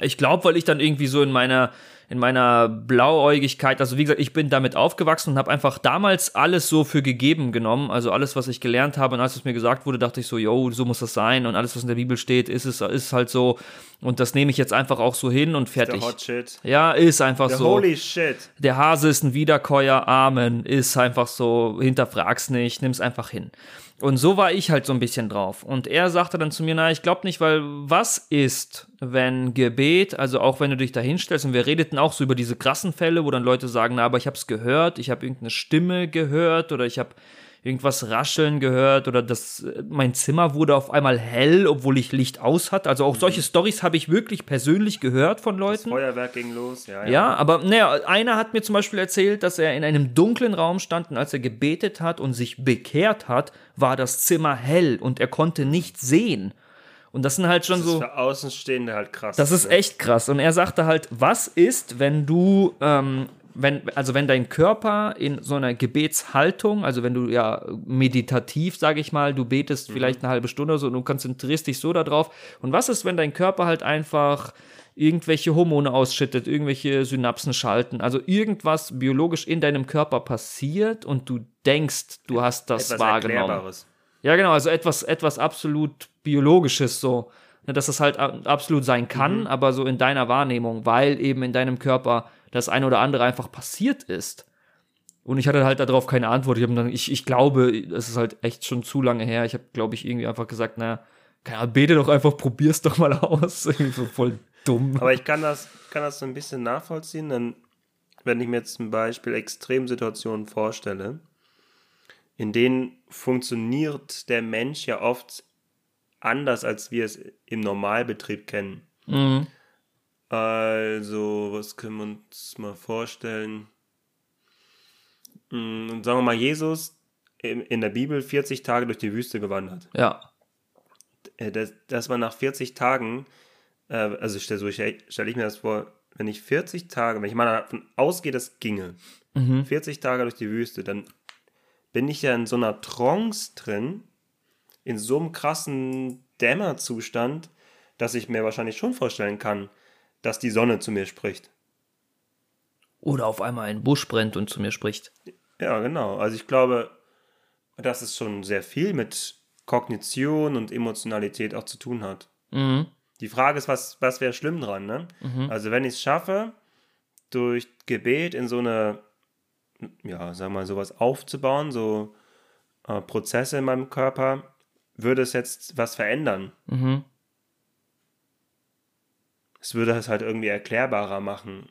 Ich glaube, weil ich dann irgendwie so in meiner in meiner Blauäugigkeit, also wie gesagt, ich bin damit aufgewachsen und habe einfach damals alles so für gegeben genommen, also alles, was ich gelernt habe und alles, was mir gesagt wurde, dachte ich so, yo, so muss das sein und alles, was in der Bibel steht, ist es ist halt so und das nehme ich jetzt einfach auch so hin und fertig. Der Hot Shit. Ja, ist einfach der so. Holy Shit. Der Hase ist ein Wiederkäuer, Amen, ist einfach so, hinterfrag's nicht, nimm's einfach hin. Und so war ich halt so ein bisschen drauf. Und er sagte dann zu mir, na, ich glaube nicht, weil was ist, wenn Gebet, also auch wenn du dich da hinstellst, und wir redeten auch so über diese krassen Fälle, wo dann Leute sagen, na, aber ich habe es gehört, ich habe irgendeine Stimme gehört oder ich habe irgendwas rascheln gehört oder das, mein Zimmer wurde auf einmal hell, obwohl ich Licht aus hatte. Also auch mhm. solche Stories habe ich wirklich persönlich gehört von Leuten. Das Feuerwerk ging los, ja. Ja, ja aber naja, einer hat mir zum Beispiel erzählt, dass er in einem dunklen Raum stand und als er gebetet hat und sich bekehrt hat, war das Zimmer hell und er konnte nicht sehen. Und das sind halt schon das ist so. Für Außenstehende halt krass. Das ist echt krass. Und er sagte halt, was ist, wenn du ähm, wenn, also wenn dein Körper in so einer Gebetshaltung, also wenn du ja meditativ, sage ich mal, du betest mhm. vielleicht eine halbe Stunde oder so und du konzentrierst dich so darauf. Und was ist, wenn dein Körper halt einfach irgendwelche Hormone ausschüttet, irgendwelche Synapsen schalten, also irgendwas biologisch in deinem Körper passiert und du denkst, du hast das Etwas wahrgenommen. Ja, genau, also etwas, etwas absolut Biologisches so. Ne, dass das halt absolut sein kann, mhm. aber so in deiner Wahrnehmung, weil eben in deinem Körper das eine oder andere einfach passiert ist. Und ich hatte halt darauf keine Antwort. Ich, dann, ich, ich glaube, es ist halt echt schon zu lange her. Ich habe, glaube ich, irgendwie einfach gesagt, naja, keine Ahnung, bete doch einfach, probier's doch mal aus. [LAUGHS] Irgendwie so voll dumm. Aber ich kann das, kann das so ein bisschen nachvollziehen, denn wenn ich mir jetzt zum Beispiel Extremsituationen vorstelle, in denen funktioniert der Mensch ja oft anders, als wir es im Normalbetrieb kennen. Mhm. Also, was können wir uns mal vorstellen? Mhm, sagen wir mal, Jesus in der Bibel 40 Tage durch die Wüste gewandert. Ja. Äh, dass, man nach 40 Tagen, äh, also so stelle stell ich mir das vor, wenn ich 40 Tage, wenn ich mal davon ausgehe, das ginge, mhm. 40 Tage durch die Wüste, dann bin ich ja in so einer Trance drin, in so einem krassen Dämmerzustand, dass ich mir wahrscheinlich schon vorstellen kann, dass die Sonne zu mir spricht. Oder auf einmal ein Busch brennt und zu mir spricht. Ja, genau. Also ich glaube, dass es schon sehr viel mit Kognition und Emotionalität auch zu tun hat. Mhm. Die Frage ist, was, was wäre schlimm dran, ne? Mhm. Also wenn ich es schaffe, durch Gebet in so eine, ja, sagen wir mal, sowas aufzubauen, so äh, Prozesse in meinem Körper, würde es jetzt was verändern. Mhm. Es würde es halt irgendwie erklärbarer machen.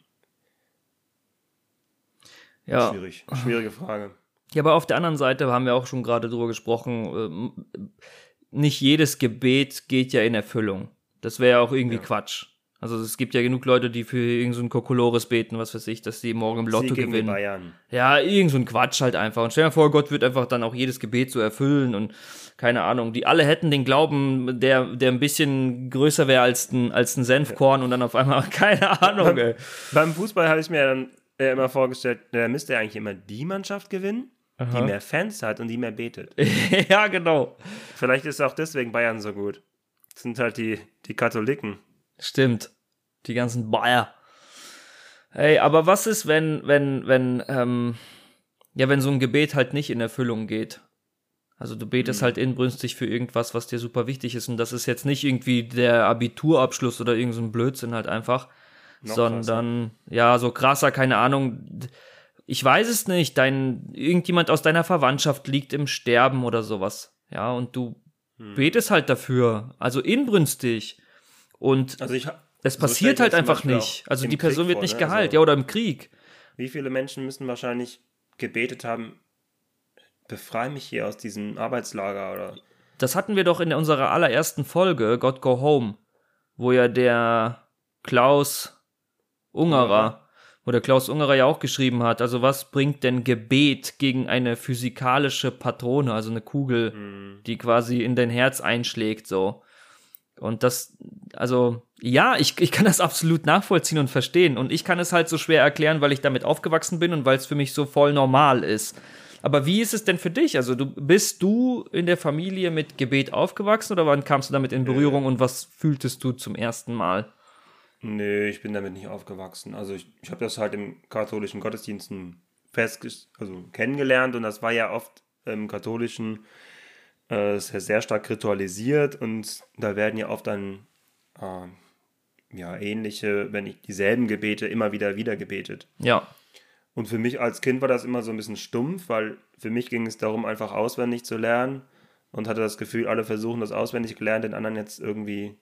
Ja. Schwierig. Schwierige Frage. Ja, aber auf der anderen Seite haben wir auch schon gerade drüber gesprochen, äh, nicht jedes Gebet geht ja in Erfüllung. Das wäre ja auch irgendwie ja. Quatsch. Also es gibt ja genug Leute, die für irgendeinen so Kokolores beten, was weiß ich, dass sie morgen im Lotto gewinnen. Bayern. Ja, irgend so ein Quatsch halt einfach. Und stell dir vor, Gott wird einfach dann auch jedes Gebet so erfüllen und keine Ahnung. Die alle hätten den Glauben, der, der ein bisschen größer wäre als ein, als ein Senfkorn und dann auf einmal, [LAUGHS] keine Ahnung, beim, ey. Beim Fußball habe ich mir dann äh, immer vorgestellt, da müsste eigentlich immer die Mannschaft gewinnen, Aha. die mehr Fans hat und die mehr betet. [LAUGHS] ja, genau. Vielleicht ist auch deswegen Bayern so gut. Das sind halt die, die Katholiken. Stimmt. Die ganzen Bayer. Ey, aber was ist, wenn, wenn, wenn, ähm, ja, wenn so ein Gebet halt nicht in Erfüllung geht? Also du betest mhm. halt inbrünstig für irgendwas, was dir super wichtig ist. Und das ist jetzt nicht irgendwie der Abiturabschluss oder irgendein so Blödsinn halt einfach, Noch sondern krasser. ja, so krasser, keine Ahnung. Ich weiß es nicht. Dein, irgendjemand aus deiner Verwandtschaft liegt im Sterben oder sowas. Ja, und du mhm. betest halt dafür. Also inbrünstig. Und also ich, es passiert so halt einfach nicht. Also die Person Krieg wird nicht vor, ne? geheilt, also, ja, oder im Krieg. Wie viele Menschen müssen wahrscheinlich gebetet haben, befreie mich hier aus diesem Arbeitslager oder. Das hatten wir doch in unserer allerersten Folge, God Go Home, wo ja der Klaus Ungerer, wo der Klaus Ungerer ja auch geschrieben hat, also was bringt denn Gebet gegen eine physikalische Patrone, also eine Kugel, mhm. die quasi in dein Herz einschlägt, so. Und das, also, ja, ich, ich kann das absolut nachvollziehen und verstehen. Und ich kann es halt so schwer erklären, weil ich damit aufgewachsen bin und weil es für mich so voll normal ist. Aber wie ist es denn für dich? Also, du bist du in der Familie mit Gebet aufgewachsen oder wann kamst du damit in Berührung und was fühltest du zum ersten Mal? Nee, ich bin damit nicht aufgewachsen. Also ich, ich habe das halt im katholischen Gottesdiensten fest, also kennengelernt und das war ja oft im katholischen äh, ist ja sehr stark ritualisiert und da werden ja oft dann äh, ja, ähnliche, wenn nicht dieselben Gebete immer wieder wieder gebetet. Ja. Und für mich als Kind war das immer so ein bisschen stumpf, weil für mich ging es darum, einfach auswendig zu lernen und hatte das Gefühl, alle versuchen das auswendig gelernt, den anderen jetzt irgendwie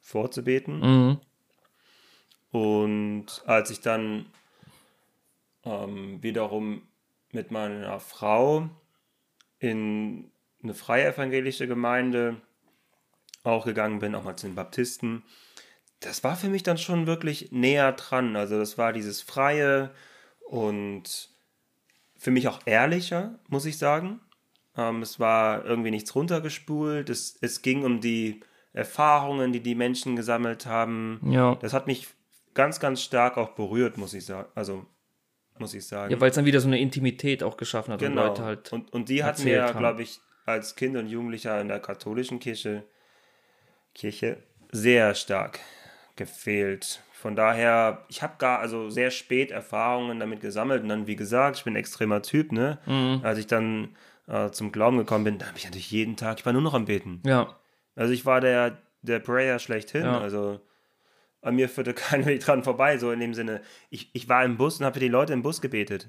vorzubeten. Mhm. Und als ich dann ähm, wiederum mit meiner Frau in eine freie evangelische Gemeinde auch gegangen bin, auch mal zu den Baptisten. Das war für mich dann schon wirklich näher dran. Also das war dieses Freie und für mich auch ehrlicher, muss ich sagen. Ähm, es war irgendwie nichts runtergespult. Es, es ging um die Erfahrungen, die die Menschen gesammelt haben. Ja. Das hat mich ganz, ganz stark auch berührt, muss ich sagen. Also muss ich sagen. Ja, weil es dann wieder so eine Intimität auch geschaffen hat genau. und Leute halt. Und, und die hat mir, glaube ich, als Kind und Jugendlicher in der katholischen Kirche, Kirche sehr stark gefehlt. Von daher, ich habe gar also sehr spät Erfahrungen damit gesammelt und dann, wie gesagt, ich bin ein extremer Typ, ne? Mhm. Als ich dann äh, zum Glauben gekommen bin, da habe ich natürlich jeden Tag, ich war nur noch am Beten. Ja. Also ich war der, der Prayer schlechthin. Ja. Also an mir führte [LAUGHS] kein Weg dran vorbei, so in dem Sinne. Ich, ich war im Bus und habe für die Leute im Bus gebetet.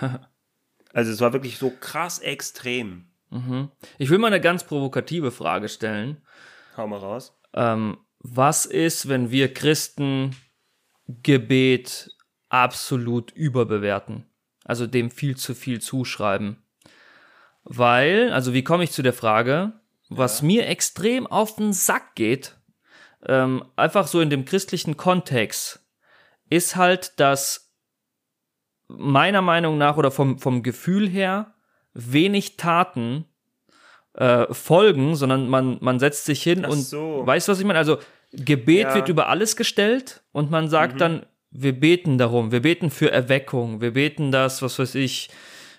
[LAUGHS] also es war wirklich so krass extrem. Mhm. Ich will mal eine ganz provokative Frage stellen. Hau mal raus. Ähm, was ist, wenn wir Christen Gebet absolut überbewerten? Also dem viel zu viel zuschreiben. Weil, also wie komme ich zu der Frage? Was ja. mir extrem auf den Sack geht, ähm, einfach so in dem christlichen Kontext, ist halt, dass meiner Meinung nach oder vom, vom Gefühl her wenig Taten äh, folgen, sondern man, man setzt sich hin Ach und so. weißt du, was ich meine? Also Gebet ja. wird über alles gestellt und man sagt mhm. dann, wir beten darum, wir beten für Erweckung, wir beten das, was weiß ich,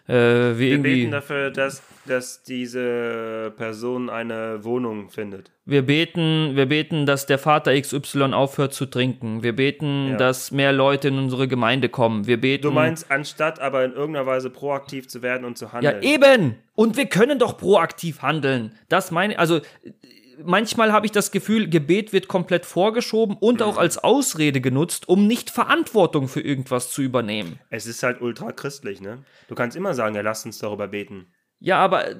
äh, wir, wir beten dafür, dass dass diese Person eine Wohnung findet. Wir beten, wir beten, dass der Vater XY aufhört zu trinken. Wir beten, ja. dass mehr Leute in unsere Gemeinde kommen. Wir beten. Du meinst, anstatt aber in irgendeiner Weise proaktiv zu werden und zu handeln. Ja, eben! Und wir können doch proaktiv handeln. Das meine, also, manchmal habe ich das Gefühl, Gebet wird komplett vorgeschoben und auch als Ausrede genutzt, um nicht Verantwortung für irgendwas zu übernehmen. Es ist halt ultra christlich, ne? Du kannst immer sagen, ja, lass uns darüber beten. Ja, aber äh,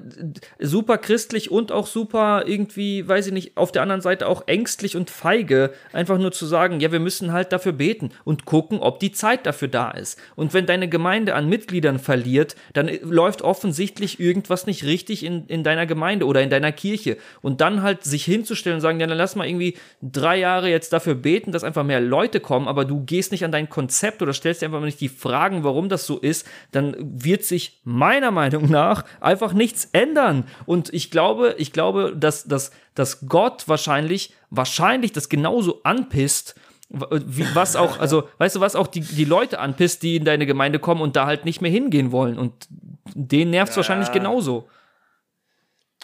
super christlich und auch super irgendwie, weiß ich nicht, auf der anderen Seite auch ängstlich und feige, einfach nur zu sagen, ja, wir müssen halt dafür beten und gucken, ob die Zeit dafür da ist. Und wenn deine Gemeinde an Mitgliedern verliert, dann äh, läuft offensichtlich irgendwas nicht richtig in, in deiner Gemeinde oder in deiner Kirche. Und dann halt sich hinzustellen und sagen, ja, dann lass mal irgendwie drei Jahre jetzt dafür beten, dass einfach mehr Leute kommen, aber du gehst nicht an dein Konzept oder stellst dir einfach mal nicht die Fragen, warum das so ist, dann wird sich meiner Meinung nach einfach nichts ändern. Und ich glaube, ich glaube, dass, dass, dass Gott wahrscheinlich, wahrscheinlich das genauso anpisst, was auch, also, [LAUGHS] weißt du, was auch die, die Leute anpisst, die in deine Gemeinde kommen und da halt nicht mehr hingehen wollen. Und den nervt es ja. wahrscheinlich genauso.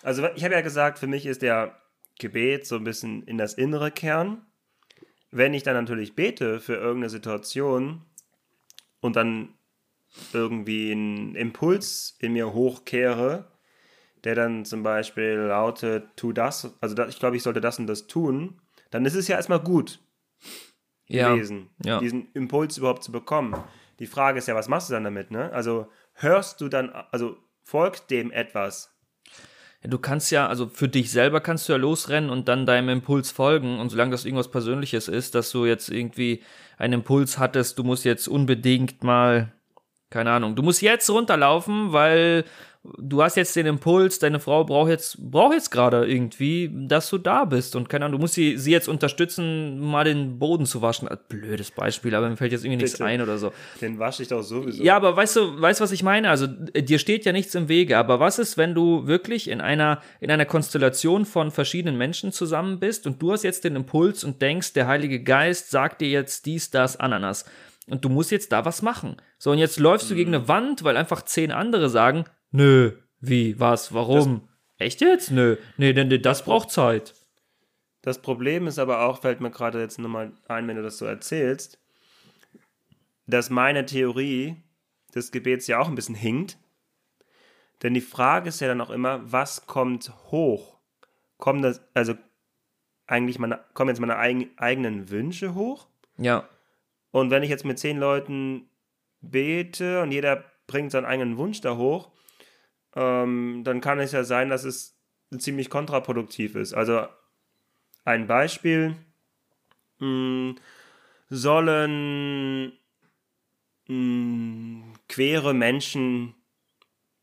Also, ich habe ja gesagt, für mich ist der Gebet so ein bisschen in das innere Kern. Wenn ich dann natürlich bete für irgendeine Situation und dann irgendwie einen Impuls in mir hochkehre, der dann zum Beispiel lautet, tu das, also das, ich glaube, ich sollte das und das tun, dann ist es ja erstmal gut ja. gewesen, ja. diesen Impuls überhaupt zu bekommen. Die Frage ist ja, was machst du dann damit, ne? Also hörst du dann, also folgt dem etwas? Du kannst ja, also für dich selber kannst du ja losrennen und dann deinem Impuls folgen. Und solange das irgendwas Persönliches ist, dass du jetzt irgendwie einen Impuls hattest, du musst jetzt unbedingt mal keine Ahnung. Du musst jetzt runterlaufen, weil du hast jetzt den Impuls, deine Frau braucht jetzt, braucht jetzt gerade irgendwie, dass du da bist. Und keine Ahnung, du musst sie, sie jetzt unterstützen, mal den Boden zu waschen. Blödes Beispiel, aber mir fällt jetzt irgendwie nichts ein oder so. Den wasche ich doch sowieso. Ja, aber weißt du, weißt was ich meine? Also, dir steht ja nichts im Wege. Aber was ist, wenn du wirklich in einer, in einer Konstellation von verschiedenen Menschen zusammen bist und du hast jetzt den Impuls und denkst, der Heilige Geist sagt dir jetzt dies, das, Ananas und du musst jetzt da was machen. So, und jetzt läufst du gegen eine Wand, weil einfach zehn andere sagen, nö, wie, was, warum? Das, Echt jetzt? Nö, nee, denn das, das braucht Zeit. Das Problem ist aber auch, fällt mir gerade jetzt nochmal ein, wenn du das so erzählst, dass meine Theorie des Gebets ja auch ein bisschen hinkt. Denn die Frage ist ja dann auch immer, was kommt hoch? Kommen das, also eigentlich meine, kommen jetzt meine eigenen Wünsche hoch? Ja. Und wenn ich jetzt mit zehn Leuten bete und jeder bringt seinen eigenen Wunsch da hoch, ähm, dann kann es ja sein, dass es ziemlich kontraproduktiv ist. Also ein Beispiel, mh, hm, sollen mh, hm, queere Menschen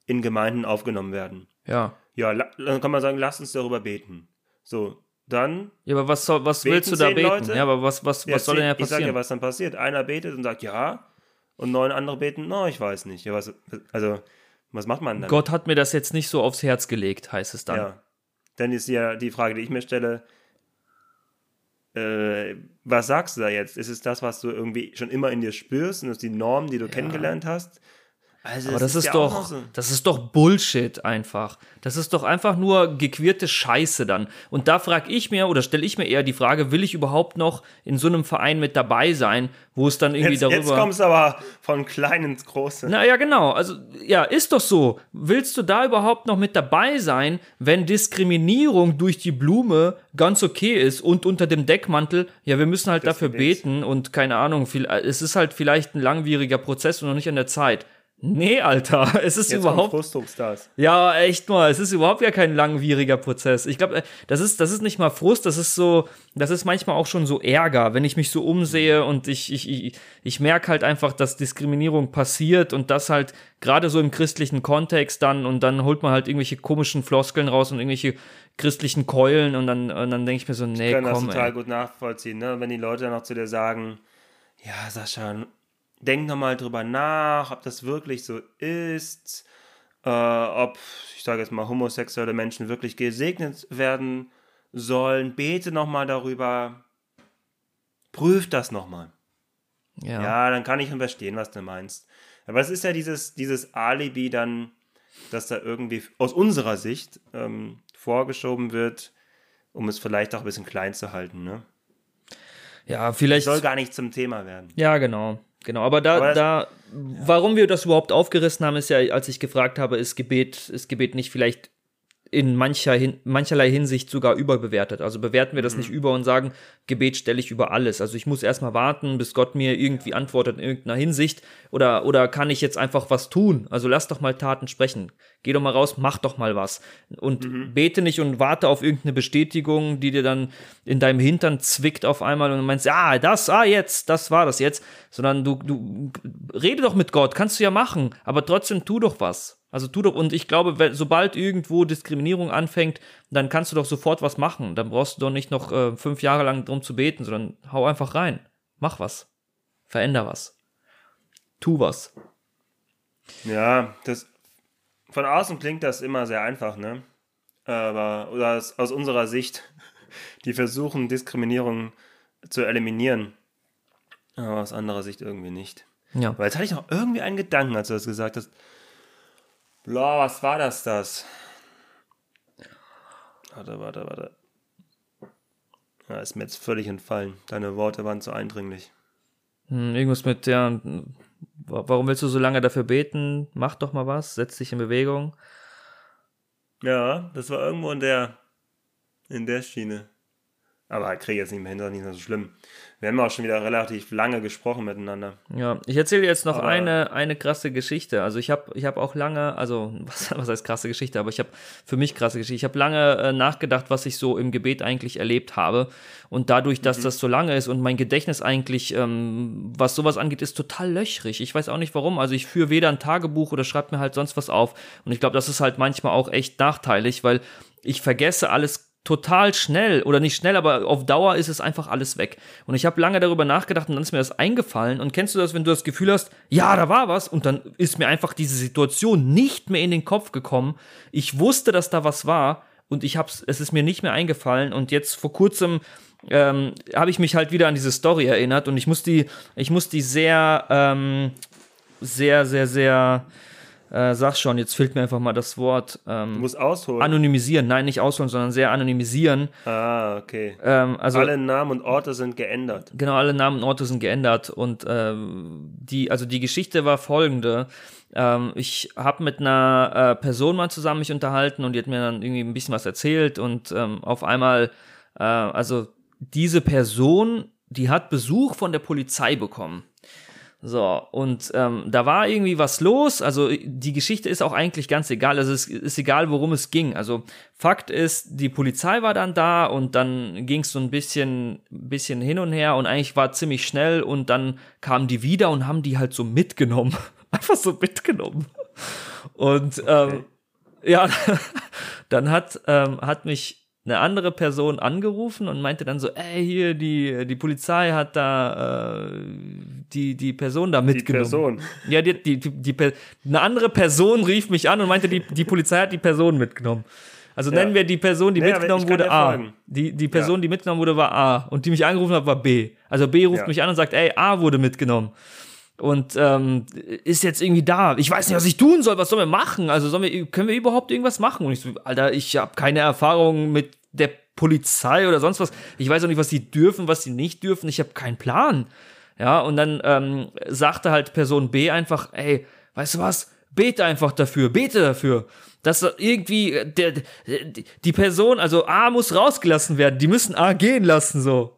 in Gemeinden aufgenommen werden. Ja. Ja, dann kann man sagen, lass uns darüber beten. So, dann. Ja, aber was, soll, was willst du da beten? Leute. Ja, aber was, was, ja, was soll denn ja passieren? Ich sag ja, was dann passiert. Einer betet und sagt ja, und neun andere beten, no, ich weiß nicht. Ja, was, also, was macht man dann? Gott hat mir das jetzt nicht so aufs Herz gelegt, heißt es dann. Ja. Dann ist ja die Frage, die ich mir stelle, äh, was sagst du da jetzt? Ist es das, was du irgendwie schon immer in dir spürst und ist die Norm, die du ja. kennengelernt hast? Also Aber das, das ist, ist ja doch, so. das ist doch Bullshit einfach. Das ist doch einfach nur gequirlte Scheiße dann. Und da frage ich mir oder stelle ich mir eher die Frage, will ich überhaupt noch in so einem Verein mit dabei sein, wo es dann irgendwie jetzt, darüber. Jetzt kommst du aber von klein ins Große. Na ja, genau. Also ja, ist doch so. Willst du da überhaupt noch mit dabei sein, wenn Diskriminierung durch die Blume ganz okay ist und unter dem Deckmantel, ja, wir müssen halt das dafür beten und keine Ahnung, viel, es ist halt vielleicht ein langwieriger Prozess und noch nicht an der Zeit. Nee, Alter, [LAUGHS] es ist Jetzt überhaupt. Ja, echt mal, es ist überhaupt ja kein langwieriger Prozess. Ich glaube, äh, das ist, das ist nicht mal Frust, das ist so, das ist manchmal auch schon so Ärger, wenn ich mich so umsehe und ich, ich, ich, ich merke halt einfach, dass Diskriminierung passiert und das halt gerade so im christlichen Kontext dann und dann holt man halt irgendwelche komischen Floskeln raus und irgendwelche christlichen Keulen und dann, und dann denke ich mir so, nee, ich kann komm. das total ey. gut nachvollziehen, ne? wenn die Leute dann noch zu dir sagen, ja, Sascha, denk nochmal drüber nach, ob das wirklich so ist, äh, ob, ich sage jetzt mal, homosexuelle Menschen wirklich gesegnet werden sollen. Bete nochmal darüber, prüf das nochmal. Ja. ja, dann kann ich schon verstehen, was du meinst. Aber es ist ja dieses, dieses Alibi dann, dass da irgendwie aus unserer Sicht ähm, vorgeschoben wird, um es vielleicht auch ein bisschen klein zu halten, ne? Ja, vielleicht. Das soll gar nicht zum Thema werden. Ja, genau. Genau, aber da, aber da, warum wir das überhaupt aufgerissen haben, ist ja, als ich gefragt habe, ist Gebet, ist Gebet nicht vielleicht in mancher, mancherlei Hinsicht sogar überbewertet. Also bewerten wir das mhm. nicht über und sagen, Gebet stelle ich über alles. Also ich muss erstmal warten, bis Gott mir irgendwie antwortet in irgendeiner Hinsicht. Oder, oder kann ich jetzt einfach was tun? Also lass doch mal Taten sprechen. Geh doch mal raus, mach doch mal was. Und mhm. bete nicht und warte auf irgendeine Bestätigung, die dir dann in deinem Hintern zwickt auf einmal und meinst, ah, das, ah, jetzt, das war das jetzt. Sondern du, du, rede doch mit Gott, kannst du ja machen, aber trotzdem tu doch was. Also tu doch, und ich glaube, sobald irgendwo Diskriminierung anfängt, dann kannst du doch sofort was machen. Dann brauchst du doch nicht noch äh, fünf Jahre lang drum zu beten, sondern hau einfach rein. Mach was. Veränder was. Tu was. Ja, das von außen klingt das immer sehr einfach, ne? Aber oder aus, aus unserer Sicht, [LAUGHS] die versuchen, Diskriminierung zu eliminieren. Aber aus anderer Sicht irgendwie nicht. Ja. Weil jetzt hatte ich noch irgendwie einen Gedanken, als du das gesagt hast. Bla, was war das das? Warte, warte, warte. Ja, ist mir jetzt völlig entfallen. Deine Worte waren zu eindringlich. Hm, irgendwas mit, ja, warum willst du so lange dafür beten? Mach doch mal was, setz dich in Bewegung. Ja, das war irgendwo in der, in der Schiene. Aber kriege jetzt nicht mehr hin, das ist nicht so schlimm. Wir haben auch schon wieder relativ lange gesprochen miteinander. Ja, ich erzähle jetzt noch eine, eine krasse Geschichte. Also ich habe ich hab auch lange, also [LAUGHS] was, was heißt krasse Geschichte, aber ich habe für mich krasse Geschichte. Ich habe lange äh, nachgedacht, was ich so im Gebet eigentlich erlebt habe. Und dadurch, dass mhm. das so lange ist und mein Gedächtnis eigentlich, ähm, was sowas angeht, ist total löchrig. Ich weiß auch nicht warum. Also ich führe weder ein Tagebuch oder schreibe mir halt sonst was auf. Und ich glaube, das ist halt manchmal auch echt nachteilig, weil ich vergesse alles total schnell oder nicht schnell, aber auf Dauer ist es einfach alles weg. Und ich habe lange darüber nachgedacht und dann ist mir das eingefallen. Und kennst du das, wenn du das Gefühl hast, ja, da war was und dann ist mir einfach diese Situation nicht mehr in den Kopf gekommen. Ich wusste, dass da was war und ich hab's, es ist mir nicht mehr eingefallen. Und jetzt vor kurzem ähm, habe ich mich halt wieder an diese Story erinnert und ich muss die, ich muss die sehr, ähm, sehr, sehr, sehr äh, sag schon, jetzt fehlt mir einfach mal das Wort. Ähm, du musst ausholen. Anonymisieren, nein, nicht ausholen, sondern sehr anonymisieren. Ah, okay. Ähm, also, alle Namen und Orte sind geändert. Genau, alle Namen und Orte sind geändert. Und äh, die, also die Geschichte war folgende. Ähm, ich habe mit einer äh, Person mal zusammen mich unterhalten und die hat mir dann irgendwie ein bisschen was erzählt und ähm, auf einmal, äh, also diese Person, die hat Besuch von der Polizei bekommen. So, und ähm, da war irgendwie was los. Also die Geschichte ist auch eigentlich ganz egal. Also es ist egal, worum es ging. Also Fakt ist, die Polizei war dann da und dann ging es so ein bisschen, bisschen hin und her und eigentlich war ziemlich schnell und dann kamen die wieder und haben die halt so mitgenommen. [LAUGHS] Einfach so mitgenommen. Und ähm, ja, [LAUGHS] dann hat, ähm, hat mich eine andere Person angerufen und meinte dann so, ey, hier, die, die Polizei hat da äh, die, die Person da mitgenommen. Die Person. Ja, die, die, die, die, eine andere Person rief mich an und meinte, die, die Polizei hat die Person mitgenommen. Also ja. nennen wir die Person, die naja, mitgenommen wurde, A. Die, die Person, ja. die mitgenommen wurde, war A. Und die mich angerufen hat, war B. Also B ruft ja. mich an und sagt, ey, A wurde mitgenommen. Und ähm, ist jetzt irgendwie da. Ich weiß nicht, was ich tun soll. Was sollen wir machen? Also sollen wir, können wir überhaupt irgendwas machen? Und ich so, Alter, ich habe keine Erfahrung mit der Polizei oder sonst was. Ich weiß auch nicht, was sie dürfen, was sie nicht dürfen. Ich habe keinen Plan. Ja, und dann ähm, sagte halt Person B einfach, ey, weißt du was? Bete einfach dafür, bete dafür, dass irgendwie der, die Person, also A muss rausgelassen werden, die müssen A gehen lassen, so.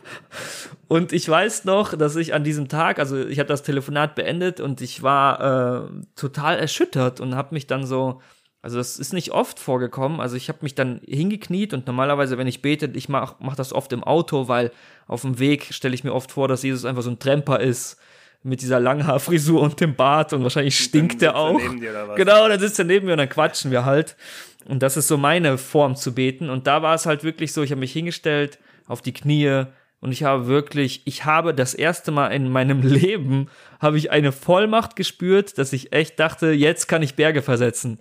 [LAUGHS] und ich weiß noch, dass ich an diesem Tag, also ich habe das Telefonat beendet und ich war äh, total erschüttert und habe mich dann so also das ist nicht oft vorgekommen. Also ich habe mich dann hingekniet und normalerweise, wenn ich bete, ich mache mach das oft im Auto, weil auf dem Weg stelle ich mir oft vor, dass Jesus einfach so ein Tremper ist mit dieser Langhaarfrisur und dem Bart und wahrscheinlich stinkt er auch. Genau, dann sitzt er neben mir und dann quatschen wir halt. Und das ist so meine Form zu beten. Und da war es halt wirklich so, ich habe mich hingestellt auf die Knie und ich habe wirklich, ich habe das erste Mal in meinem [LAUGHS] Leben, habe ich eine Vollmacht gespürt, dass ich echt dachte, jetzt kann ich Berge versetzen.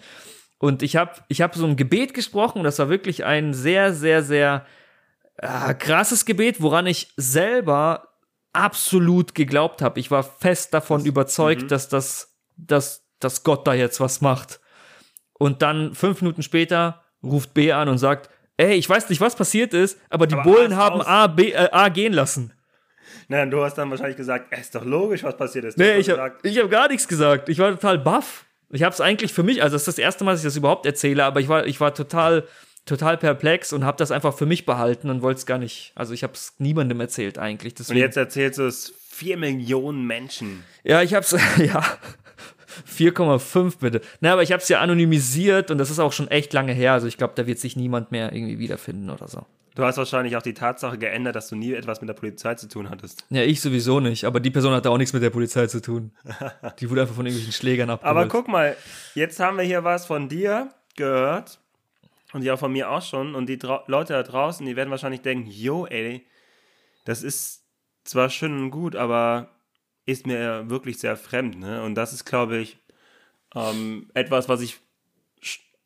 Und ich habe ich hab so ein Gebet gesprochen und das war wirklich ein sehr, sehr, sehr äh, krasses Gebet, woran ich selber absolut geglaubt habe. Ich war fest davon das, überzeugt, mhm. dass das, dass, dass Gott da jetzt was macht. Und dann fünf Minuten später ruft B an und sagt, ey, ich weiß nicht, was passiert ist, aber die aber Bullen haben A, B, äh, A gehen lassen. Nein, du hast dann wahrscheinlich gesagt, es ist doch logisch, was passiert ist. Nee, ich habe hab gar nichts gesagt. Ich war total baff. Ich habe es eigentlich für mich, also das ist das erste Mal, dass ich das überhaupt erzähle, aber ich war, ich war total, total perplex und habe das einfach für mich behalten und wollte es gar nicht, also ich habe es niemandem erzählt eigentlich. Deswegen. Und jetzt erzählst du es vier Millionen Menschen. Ja, ich habe es, [LAUGHS] ja, 4,5 bitte. Na, aber ich habe es ja anonymisiert und das ist auch schon echt lange her, also ich glaube, da wird sich niemand mehr irgendwie wiederfinden oder so. Du hast wahrscheinlich auch die Tatsache geändert, dass du nie etwas mit der Polizei zu tun hattest. Ja, ich sowieso nicht. Aber die Person hatte auch nichts mit der Polizei zu tun. Die wurde einfach von irgendwelchen Schlägern [LAUGHS] abgeholt. Aber guck mal, jetzt haben wir hier was von dir gehört. Und ja, von mir auch schon. Und die Leute da draußen, die werden wahrscheinlich denken, yo, ey, das ist zwar schön und gut, aber ist mir wirklich sehr fremd. Ne? Und das ist, glaube ich, ähm, etwas, was ich,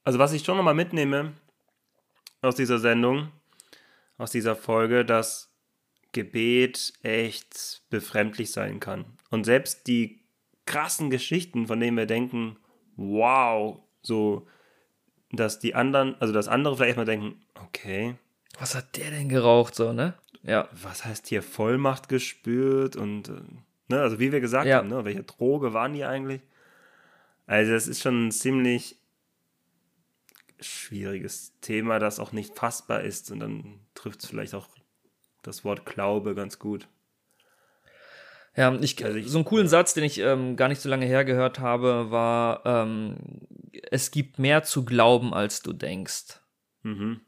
also was ich schon nochmal mitnehme aus dieser Sendung aus dieser Folge, dass Gebet echt befremdlich sein kann. Und selbst die krassen Geschichten, von denen wir denken, wow, so, dass die anderen, also dass andere vielleicht mal denken, okay. Was hat der denn geraucht, so, ne? Ja. Was heißt hier Vollmacht gespürt und, äh, ne, also wie wir gesagt ja. haben, ne, welche Droge waren die eigentlich? Also, das ist schon ziemlich schwieriges Thema, das auch nicht fassbar ist. Und dann trifft es vielleicht auch das Wort Glaube ganz gut. Ja, ich, also ich, so einen coolen Satz, den ich ähm, gar nicht so lange her gehört habe, war, ähm, es gibt mehr zu glauben, als du denkst. Mhm.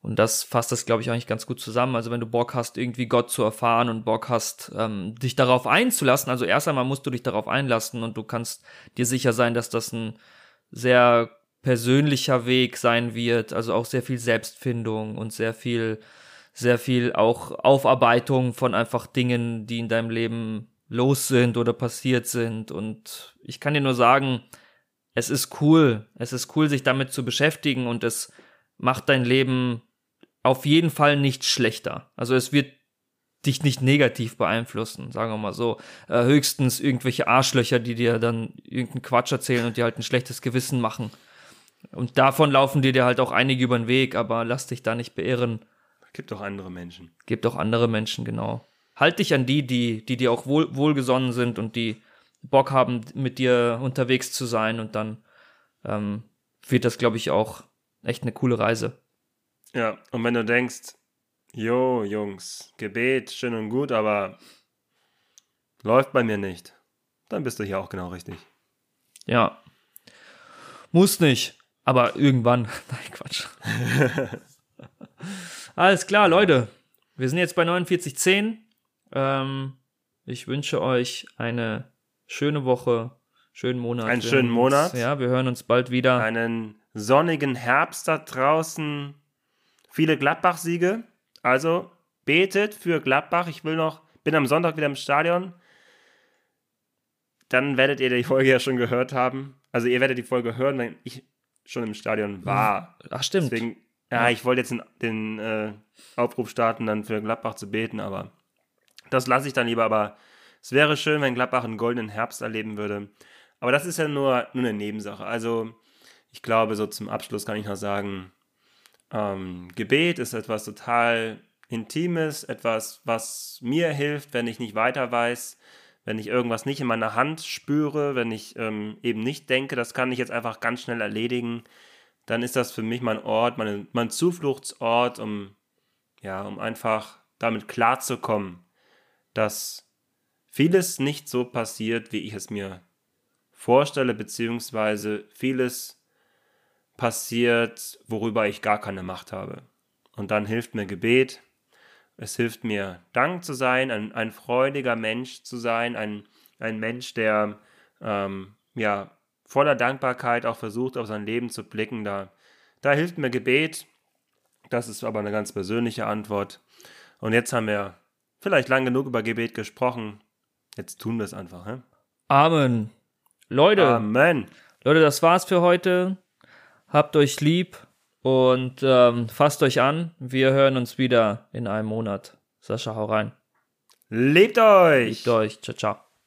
Und das fasst das, glaube ich, eigentlich ganz gut zusammen. Also wenn du Bock hast, irgendwie Gott zu erfahren und Bock hast, ähm, dich darauf einzulassen, also erst einmal musst du dich darauf einlassen und du kannst dir sicher sein, dass das ein sehr persönlicher Weg sein wird, also auch sehr viel Selbstfindung und sehr viel, sehr viel auch Aufarbeitung von einfach Dingen, die in deinem Leben los sind oder passiert sind. Und ich kann dir nur sagen, es ist cool, es ist cool, sich damit zu beschäftigen und es macht dein Leben auf jeden Fall nicht schlechter. Also es wird dich nicht negativ beeinflussen, sagen wir mal so. Äh, höchstens irgendwelche Arschlöcher, die dir dann irgendeinen Quatsch erzählen und dir halt ein schlechtes Gewissen machen. Und davon laufen dir halt auch einige über den Weg, aber lass dich da nicht beirren. Gibt auch andere Menschen. Gibt auch andere Menschen, genau. Halt dich an die, die, die dir auch wohl, wohlgesonnen sind und die Bock haben, mit dir unterwegs zu sein und dann ähm, wird das, glaube ich, auch echt eine coole Reise. Ja, und wenn du denkst, jo, Jungs, Gebet, schön und gut, aber läuft bei mir nicht, dann bist du hier auch genau richtig. Ja. Muss nicht. Aber irgendwann. [LAUGHS] Nein, Quatsch. [LAUGHS] Alles klar, Leute. Wir sind jetzt bei 49.10. Ähm, ich wünsche euch eine schöne Woche, schönen Monat. Einen wir schönen Monat. ja, wir hören uns bald wieder. Einen sonnigen Herbst da draußen. Viele Gladbach-Siege. Also betet für Gladbach. Ich will noch, bin am Sonntag wieder im Stadion. Dann werdet ihr die Folge ja schon gehört haben. Also ihr werdet die Folge hören, wenn ich schon im Stadion war. Ach, stimmt. Deswegen, ja, ich wollte jetzt den, den äh, Aufruf starten, dann für Gladbach zu beten, aber das lasse ich dann lieber. Aber Es wäre schön, wenn Gladbach einen goldenen Herbst erleben würde. Aber das ist ja nur, nur eine Nebensache. Also ich glaube, so zum Abschluss kann ich noch sagen, ähm, Gebet ist etwas total Intimes, etwas, was mir hilft, wenn ich nicht weiter weiß, wenn ich irgendwas nicht in meiner Hand spüre, wenn ich ähm, eben nicht denke, das kann ich jetzt einfach ganz schnell erledigen, dann ist das für mich mein Ort, meine, mein Zufluchtsort, um, ja, um einfach damit klarzukommen, dass vieles nicht so passiert, wie ich es mir vorstelle, beziehungsweise vieles passiert, worüber ich gar keine Macht habe. Und dann hilft mir Gebet, es hilft mir, Dank zu sein, ein, ein freudiger Mensch zu sein, ein, ein Mensch, der ähm, ja, voller Dankbarkeit auch versucht, auf sein Leben zu blicken. Da, da hilft mir Gebet. Das ist aber eine ganz persönliche Antwort. Und jetzt haben wir vielleicht lang genug über Gebet gesprochen. Jetzt tun wir es einfach. He? Amen. Leute. Amen. Leute, das war's für heute. Habt euch lieb. Und ähm, fasst euch an, wir hören uns wieder in einem Monat. Sascha, hau rein. Lebt euch! Lebt euch. Ciao, ciao.